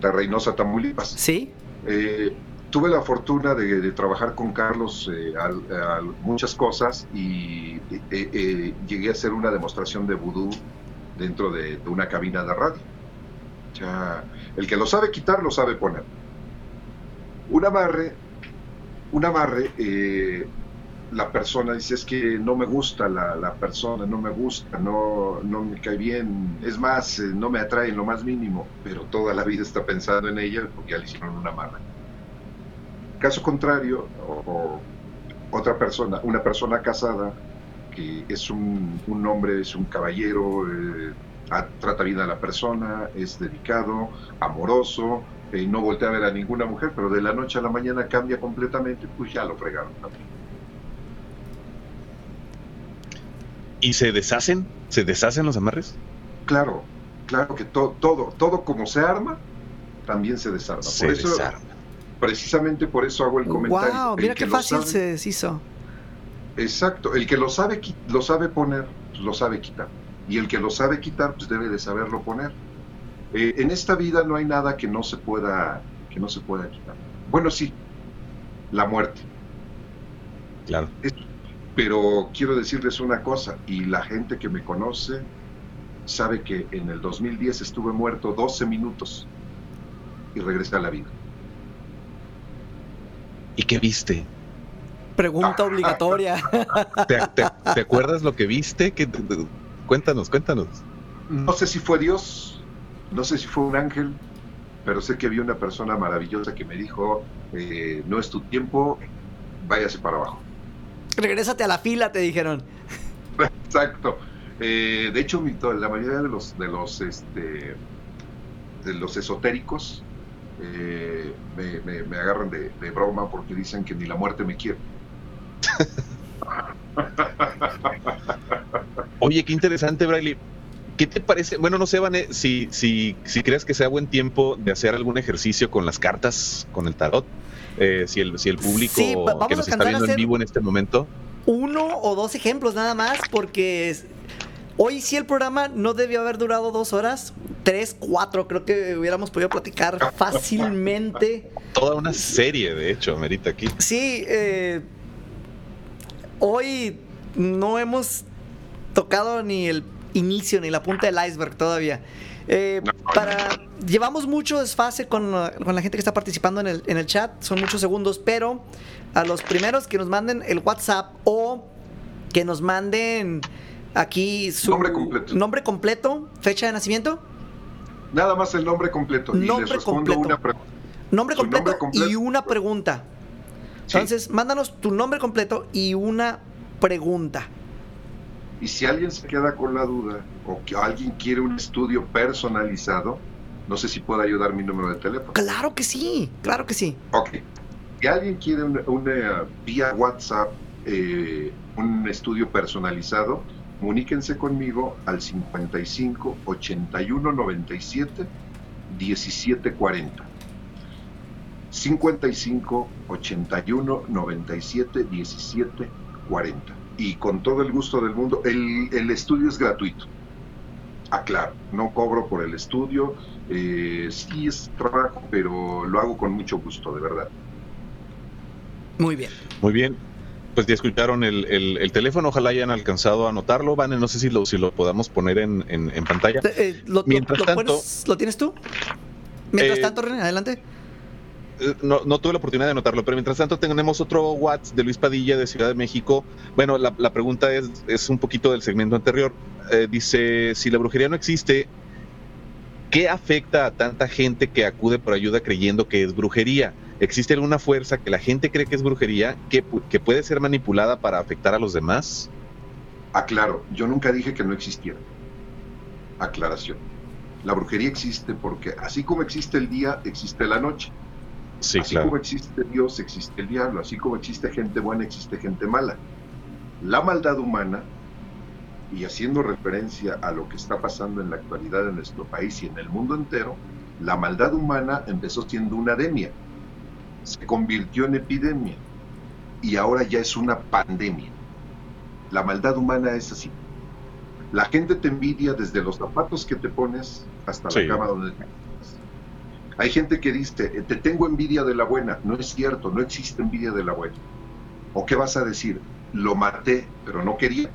De Reynosa, Tamaulipas. Sí. Eh, tuve la fortuna de, trabajar con Carlos eh, muchas cosas y eh, llegué a hacer una demostración de vudú dentro de, una cabina de radio. El que lo sabe quitar, lo sabe poner. Un amarre, un amarre la persona dice es que no me gusta la, persona, no me gusta, no, no me cae bien, es más, eh, no me atrae en lo más mínimo, pero toda la vida está pensando en ella porque ya le hicieron una mala. Caso contrario, o, otra persona, una persona casada, que es un, hombre, es un caballero, eh, trata bien a la persona, es dedicado, amoroso, eh, no voltea a ver a ninguna mujer, pero de la noche a la mañana cambia completamente, pues ya lo fregaron también. ¿Y se deshacen? ¿Se deshacen los amarres? Claro, claro que todo, todo, todo como se arma, también se desarma. Se por eso, desarma. Precisamente por eso hago el comentario. ¡Wow! Mira qué fácil se deshizo. Exacto, el que lo sabe, lo sabe poner, pues lo sabe quitar. Y el que lo sabe quitar, pues debe de saberlo poner. Eh, en esta vida no hay nada que no se pueda, que no se pueda quitar. Bueno, sí, la muerte. Claro. Pero quiero decirles una cosa, y la gente que me conoce sabe que en el 2010 estuve muerto 12 minutos y regresé a la vida. ¿Y qué viste? Pregunta obligatoria. ¿Te, acuerdas lo que viste? cuéntanos, cuéntanos. No sé si fue Dios, no sé si fue un ángel, pero sé que había una persona maravillosa que me dijo, eh, no es tu tiempo, váyase para abajo. Regrésate a la fila, te dijeron. Exacto. Eh, de hecho, la mayoría de los de los este de los esotéricos eh, me, agarran de, broma porque dicen que ni la muerte me quiere. (laughs) Oye, qué interesante, Braille. ¿Qué te parece? Bueno, no sé, Vane, si, si, si crees que sea buen tiempo de hacer algún ejercicio con las cartas, con el tarot. Eh, si, el, si el público que nos está viendo en vivo en este momento. Uno o dos ejemplos nada más, porque hoy sí el programa no debió haber durado dos horas, tres, cuatro, creo que hubiéramos podido platicar fácilmente. Toda una serie, de hecho, merita aquí. Sí, eh, hoy no hemos tocado ni el inicio ni la punta del iceberg todavía. Eh, para, llevamos mucho desfase con, con, la gente que está participando en el, en el chat, son muchos segundos, pero a los primeros que nos manden el WhatsApp o que nos manden aquí su nombre completo, nombre completo fecha de nacimiento. Nada más el nombre completo. Nombre completo. nombre completo, y una pregunta. Entonces, mándanos tu nombre completo y una pregunta. Y si alguien se queda con la duda o que alguien quiere un estudio personalizado, no sé si puede ayudar mi número de teléfono. Claro que sí, claro que sí. Ok. Si alguien quiere una, vía WhatsApp eh, un estudio personalizado, comuníquense conmigo al 55 81 97 17 40. 55 81 97 17 40 y con todo el gusto del mundo. El, estudio es gratuito. Aclaro, no cobro por el estudio. Eh, sí es trabajo, pero lo hago con mucho gusto, de verdad. Muy bien. Muy bien. Pues ya escucharon el, el- el teléfono, ojalá hayan alcanzado a anotarlo, Vane, no sé si lo, si lo podamos poner en, en- en pantalla. Eh, ¿lo, Mientras lo tanto- ¿lo tienes tú? Mientras Eh, tanto, René, adelante. Eh, No, no tuve la oportunidad de anotarlo, pero mientras tanto tenemos otro WhatsApp de Luis Padilla de Ciudad de México. Bueno, la, la pregunta es, es un poquito del segmento anterior. Eh, dice, si la brujería no existe, ¿qué afecta a tanta gente que acude por ayuda creyendo que es brujería? ¿Existe alguna fuerza que la gente cree que es brujería que, pu- que puede ser manipulada para afectar a los demás? Aclaro, yo nunca dije que no existiera. Aclaración. La brujería existe porque así como existe el día, existe la noche. Sí, así como existe Dios, existe el diablo. Así como existe gente buena, existe gente mala. La maldad humana, y haciendo referencia a lo que está pasando en la actualidad en nuestro país y en el mundo entero, la maldad humana empezó siendo una demia, se convirtió en epidemia y ahora ya es una pandemia. La maldad humana es así. La gente te envidia desde los zapatos que te pones hasta Sí. la cama donde te acuestas. Hay gente que dice, "Eh, te tengo envidia de la buena. No es cierto, no existe envidia de la buena. ¿O qué vas a decir? Lo maté, pero no quería.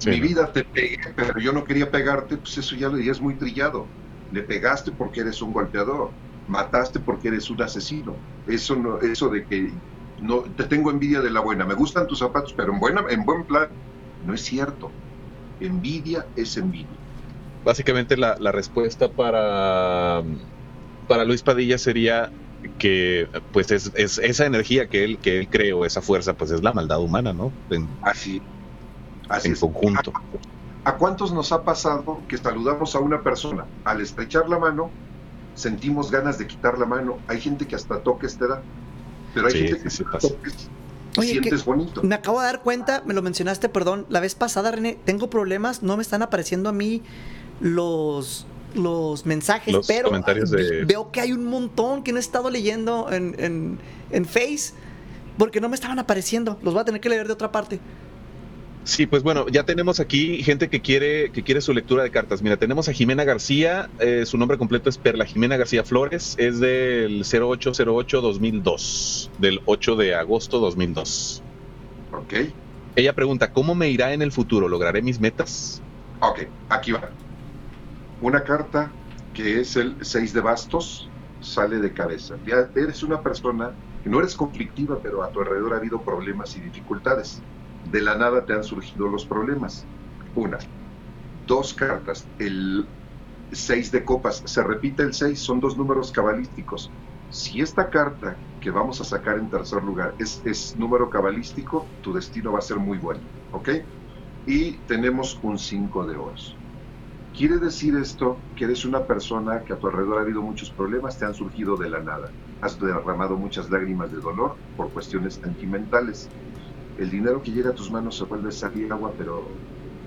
Sí, Mi ¿no? vida te pegué, pero yo no quería pegarte, pues eso ya, ya es muy trillado. Le pegaste porque eres un golpeador, mataste porque eres un asesino. Eso no, eso de que no te tengo envidia de la buena, me gustan tus zapatos, pero en buena, en buen plan, no es cierto. Envidia es envidia. Básicamente la, la respuesta para, para Luis Padilla sería que pues es, es esa energía que él, que él cree o esa fuerza pues es la maldad humana, ¿no? En, Así, así en es. conjunto. ¿A cuántos nos ha pasado que saludamos a una persona? Al estrechar la mano, sentimos ganas de quitar la mano. Hay gente que hasta toques te da. Pero hay Sí, gente que sí hasta pasa. toques Oye, sientes bonito. Me acabo de dar cuenta, me lo mencionaste, perdón, la vez pasada, René, tengo problemas, no me están apareciendo a mí los los mensajes, Los pero comentarios de- veo que hay un montón que no he estado leyendo en, en, en Face porque no me estaban apareciendo. Los voy a tener que leer de otra parte. Sí, pues bueno, ya tenemos aquí gente que quiere, que quiere su lectura de cartas. Mira, tenemos a Jimena García, eh, su nombre completo es Perla Jimena García Flores, es del 0808-2002, del 8 de agosto 2002. ¿Ok? Ella pregunta, ¿cómo me irá en el futuro? ¿Lograré mis metas? Ok, aquí va. Una carta que es el 6 de bastos sale de cabeza. Ya eres una persona que no eres conflictiva, pero a tu alrededor ha habido problemas y dificultades. De la nada te han surgido los problemas. Una. Dos cartas. El 6 de copas. Se repite el 6, son dos números cabalísticos. Si esta carta que vamos a sacar en tercer lugar es, es número cabalístico, tu destino va a ser muy bueno. ¿Ok? y tenemos un 5 de oros. Quiere decir esto que eres una persona que a tu alrededor ha habido muchos problemas, te han surgido de la nada. Has derramado muchas lágrimas de dolor por cuestiones sentimentales. El dinero que llega a tus manos se vuelve salir agua, pero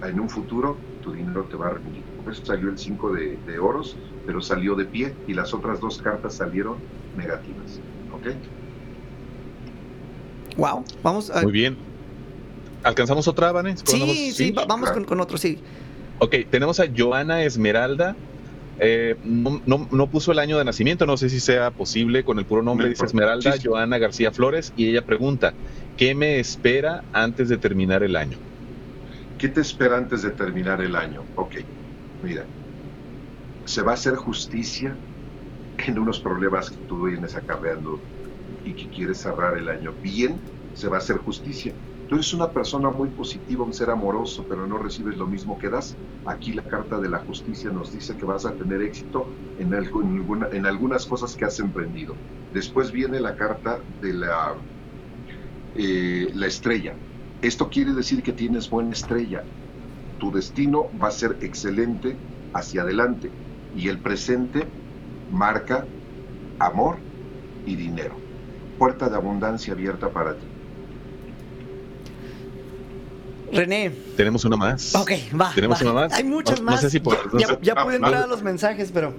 en un futuro tu dinero te va a rendir. Por eso salió el 5 de, de oros, pero salió de pie y las otras dos cartas salieron negativas. ¿Ok? Wow, vamos a... Muy bien. ¿Alcanzamos otra, Vanes? Sí, ¿Podemos- sí, va- vamos con, con otro, sí. Ok, tenemos a Joana Esmeralda. Eh, no, no- no puso el año de nacimiento, no sé si sea posible con el puro nombre, No dice. Esmeralda, Sí, sí. Joana García Flores, y ella pregunta, ¿qué me espera antes de terminar el año? ¿Qué te espera antes de terminar el año? Ok, mira, se va a hacer justicia en unos problemas que tú vienes acarreando y que quieres cerrar el año bien, se va a hacer justicia. Tú eres una persona muy positiva, un ser amoroso, pero no recibes lo mismo que das. Aquí la carta de la justicia nos dice que vas a tener éxito en, en algunas cosas que has emprendido. Después viene la carta de la, eh, la estrella. Esto quiere decir que tienes buena estrella. Tu destino va a ser excelente hacia adelante y el presente marca amor y dinero. Puerta de abundancia abierta para ti. René, Tenemos una más. ok, va. ¿Tenemos va. una más? Hay muchas No- no más. sé si por- no ya ya pude entrar a los mensajes, pero...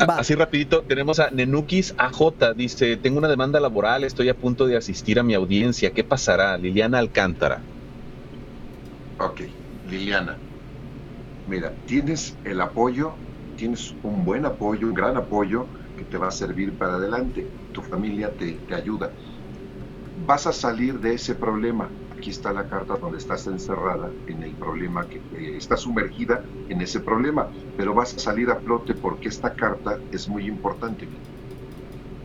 Va. Así rapidito, tenemos a Nenukis AJ, dice, tengo una demanda laboral, estoy a punto de asistir a mi audiencia, ¿qué pasará? Liliana Alcántara. Ok, Liliana. Mira, tienes el apoyo, tienes un buen apoyo, un gran apoyo que te va a servir para adelante. Tu familia te, te ayuda. vas a salir de ese problema. Aquí está la carta donde estás encerrada en el problema, que eh, estás sumergida en ese problema, pero vas a salir a flote porque esta carta es muy importante.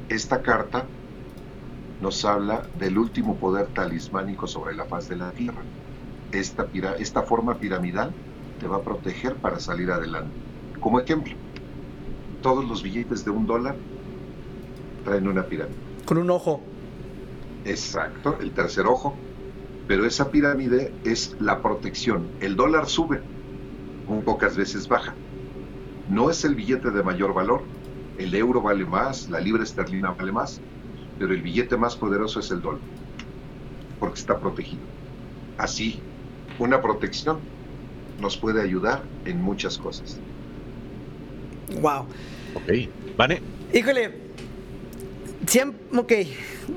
Esta carta nos habla del último poder talismánico sobre la faz de la Tierra. Esta, esta forma piramidal te va a proteger para salir adelante. Como ejemplo, todos los billetes de un dólar traen una pirámide. Con un ojo. Exacto, el tercer ojo. Pero esa pirámide es la protección. El dólar sube, muy pocas veces baja. No es el billete de mayor valor. El euro vale más, la libra esterlina vale más, pero el billete más poderoso es el dólar, porque está protegido. Así, una protección nos puede ayudar en muchas cosas. Wow. Ok. Vane, Híjole. Siempre, ok,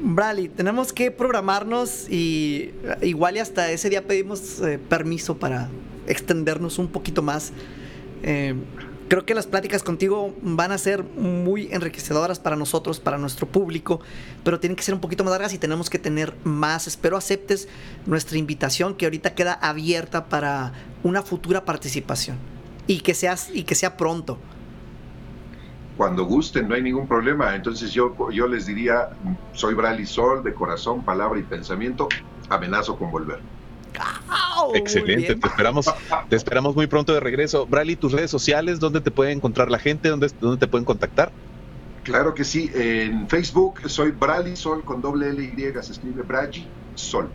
Bradley, tenemos que programarnos y igual y hasta ese día pedimos eh, permiso para extendernos un poquito más. Eh, creo que las pláticas contigo van a ser muy enriquecedoras para nosotros, para nuestro público, pero tienen que ser un poquito más largas y tenemos que tener más. Espero aceptes nuestra invitación que ahorita queda abierta para una futura participación y que, seas, y que sea pronto. Cuando gusten, no hay ningún problema. Entonces yo, yo les diría, soy Brali Sol, de corazón, palabra y pensamiento, amenazo con volver. Muy excelente. Te esperamos, te esperamos muy pronto de regreso. Bradley, tus redes sociales, ¿dónde te puede encontrar la gente? ¿Dónde, dónde te pueden contactar? Claro que sí, en Facebook soy Brali Sol con doble L Y, se escribe Braji Sol.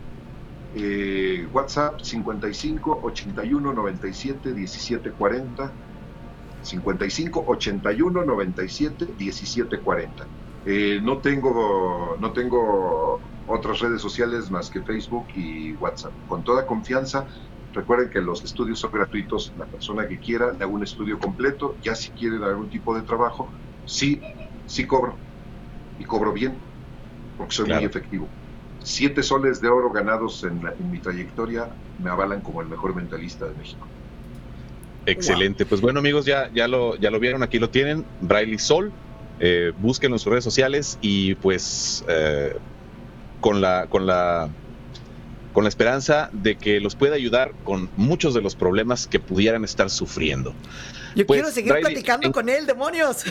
Eh, WhatsApp 55 81 97 17 40. 55 81 97 17 40. Eh, no tengo no tengo otras redes sociales más que Facebook y WhatsApp. Con toda confianza, recuerden que los estudios son gratuitos. La persona que quiera le hago un estudio completo. Ya si quieren algún tipo de trabajo, sí, sí cobro. Y cobro bien, porque soy Claro. muy efectivo. Siete soles de oro ganados en, la- en mi trayectoria me avalan como el mejor mentalista de México. Excelente. Pues bueno, amigos, ya, ya, lo, ya lo vieron, aquí lo tienen. Bradley Sol. Eh, búsquenlo en sus redes sociales y pues eh, con la con la con la esperanza de que los pueda ayudar con muchos de los problemas que pudieran estar sufriendo. Yo Pues, quiero seguir platicando en- con él, demonios.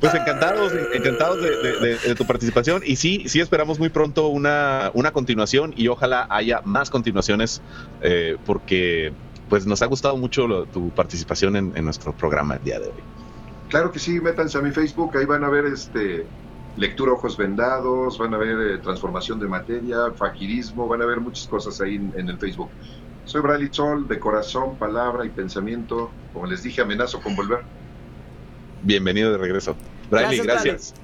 Pues encantados, encantados de, de- de- de tu participación y sí, sí esperamos muy pronto una, una continuación y ojalá haya más continuaciones eh, porque pues nos ha gustado mucho lo- tu participación en, en nuestro programa el día de hoy. Claro que sí, métanse a mi Facebook, ahí van a ver este lectura ojos vendados, van a ver eh, transformación de materia, faquirismo, van a ver muchas cosas ahí en, en el Facebook. Soy Bradley Sol, de corazón, palabra y pensamiento. Como les dije, amenazo con volver. Bienvenido de regreso. Bradley, Gracias, gracias.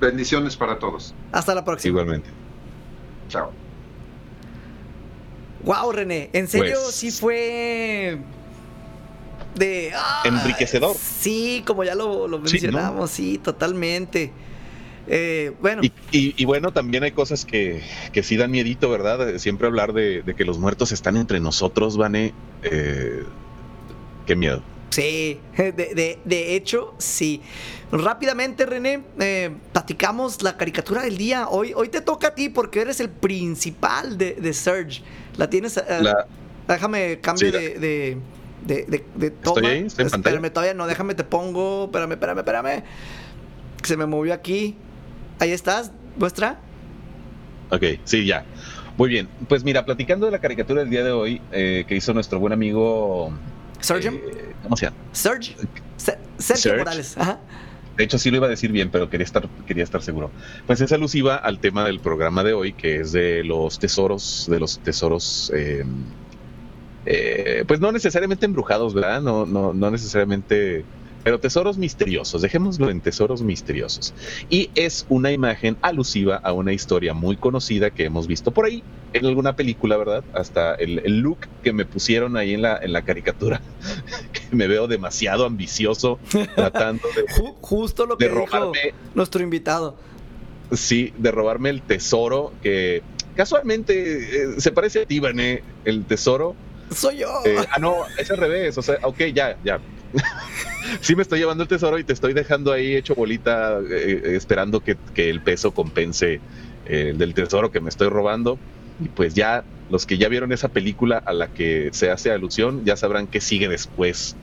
Bendiciones para todos. Hasta la próxima. Igualmente. Chao. Wow, René, en serio Pues- sí fue de ah, Enriquecedor. Sí, como ya lo, lo Sí, ¿no? mencionamos, sí, totalmente. Eh, bueno, Y, y- y bueno, también hay cosas que, que sí dan miedito, ¿verdad? Siempre hablar de, de que los muertos están entre nosotros, Vane. eh, qué miedo. Sí, de, de- de hecho, sí. Rápidamente, René, eh, platicamos la caricatura del día. Hoy, hoy te toca a ti porque eres el principal de, de Surge. La tienes. eh, La- Déjame cambio Sí, la- de, de, de, de- de toma. ahí? ¿Estoy en pantalla? espérame, todavía no, déjame te pongo. Espérame, espérame, espérame. Que Se me movió aquí. Ahí estás, muestra. Ok, sí, ya. Muy bien. Pues mira, platicando de la caricatura del día de hoy eh, que hizo nuestro buen amigo. Surgeon. eh, ¿Cómo se llama? Sergio Serge. Morales. Ajá. De hecho, sí lo iba a decir bien, pero quería estar, quería estar seguro. Pues es alusiva al tema del programa de hoy, que es de los tesoros, de los tesoros, eh, eh, pues no necesariamente embrujados, ¿verdad? No, no, no necesariamente, pero tesoros misteriosos, dejémoslo en tesoros misteriosos. Y es una imagen alusiva a una historia muy conocida que hemos visto por ahí en alguna película, ¿verdad? Hasta el, el look que me pusieron ahí en la, en la caricatura, (laughs) que me veo demasiado ambicioso tratando de (laughs) Ju- justo lo de que dijo robarme, nuestro invitado. sí, de robarme el tesoro que casualmente eh, se parece a ti, Vané, el tesoro. Soy yo. Eh, ah, no, es al revés, o sea, ok, ya, ya. (laughs) sí me estoy llevando el tesoro y te estoy dejando ahí hecho bolita eh, eh, esperando que, que el peso compense eh, del tesoro que me estoy robando. Y pues ya los que ya vieron esa película a la que se hace alusión ya sabrán qué sigue después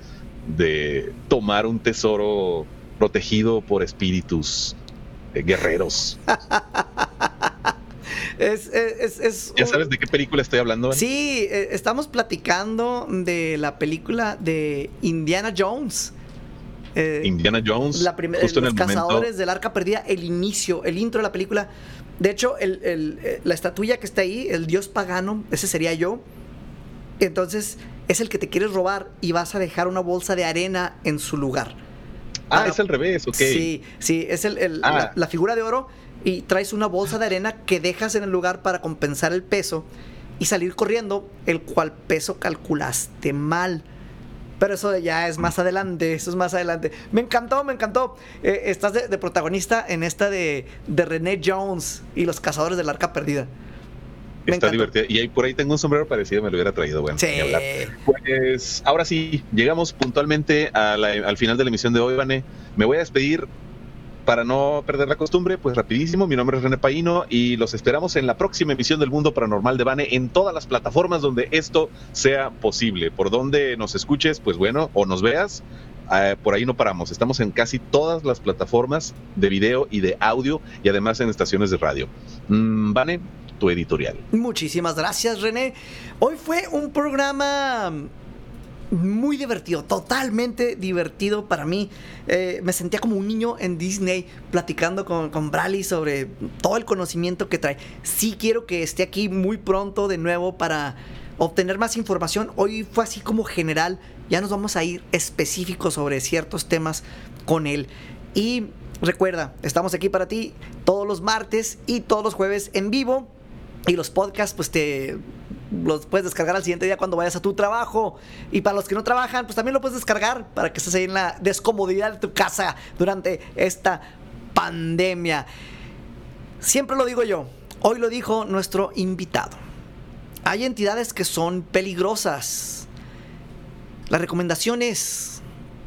de tomar un tesoro protegido por espíritus eh, guerreros. (laughs) Es, es, es, ¿Ya sabes de qué película estoy hablando? Sí, eh, estamos platicando de la película de Indiana Jones. Eh, Indiana Jones. la justo en los el momento- cazadores del arca perdida, el inicio, el intro de la película. De hecho, el- el- eh, la estatuilla que está ahí, el dios pagano, ese sería yo. Entonces, es el que te quieres robar y vas a dejar una bolsa de arena en su lugar. Ah, es al revés, ok. Sí, sí, es el- el- Ah. la, la figura de oro y traes una bolsa de arena que dejas en el lugar para compensar el peso y salir corriendo, el cual peso calculaste mal. Pero eso ya es más adelante, eso es más adelante. Me encantó, me encantó. Eh, estás de, de protagonista en esta de, de René Jones y los cazadores del arca perdida. Me Está encantó. divertido. Y ahí por ahí tengo un sombrero parecido, me lo hubiera traído. Bueno, Sí. Pues ahora sí, llegamos puntualmente a la- al final de la emisión de hoy, Vane. Me voy a despedir para no perder la costumbre, pues rapidísimo. Mi nombre es René Paino y los esperamos en la próxima emisión del Mundo Paranormal de Vane en todas las plataformas donde esto sea posible. Por donde nos escuches, pues bueno, o nos veas. eh, por ahí no paramos. Estamos en casi todas las plataformas de video y de audio y además en estaciones de radio. Mm, tu editorial. Muchísimas gracias, René. Hoy fue un programa muy divertido, totalmente divertido para mí. Eh, me sentía como un niño en Disney platicando con, con Bradley sobre todo el conocimiento que trae. Sí quiero que esté aquí muy pronto de nuevo para obtener más información. Hoy fue así como general. Ya nos vamos a ir específicos sobre ciertos temas con él. Y recuerda, estamos aquí para ti todos los martes y todos los jueves en vivo. Y los podcasts, pues te los puedes descargar al siguiente día cuando vayas a tu trabajo. Y para los que no trabajan, pues también lo puedes descargar para que estés ahí en la descomodidad de tu casa durante esta pandemia. Siempre lo digo yo, hoy lo dijo nuestro invitado. Hay entidades que son peligrosas. La recomendación es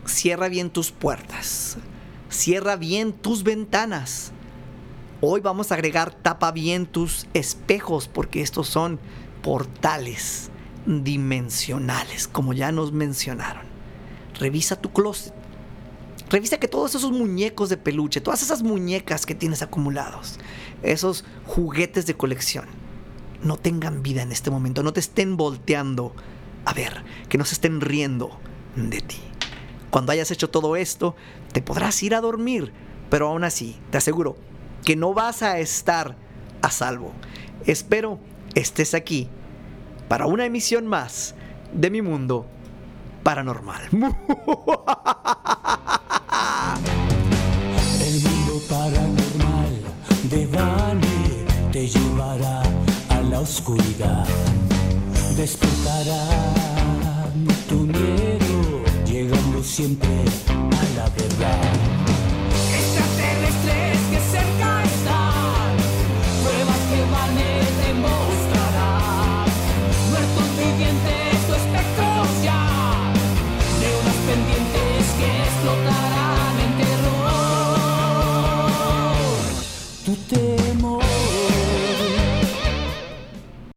cierra bien tus puertas, cierra bien tus ventanas. Hoy vamos a agregar tapa bien tus espejos porque estos son portales dimensionales, como ya nos mencionaron. Revisa tu closet. Revisa que todos esos muñecos de peluche, todas esas muñecas que tienes acumulados, esos juguetes de colección, no tengan vida en este momento, no te estén volteando a ver, que no se estén riendo de ti. Cuando hayas hecho todo esto, te podrás ir a dormir, pero aún así, te aseguro que no vas a estar a salvo. Espero estés aquí para una emisión más de mi mundo paranormal. (laughs) El mundo paranormal de Vane te llevará a la oscuridad. Despertará tu miedo, llegando siempre a la verdad.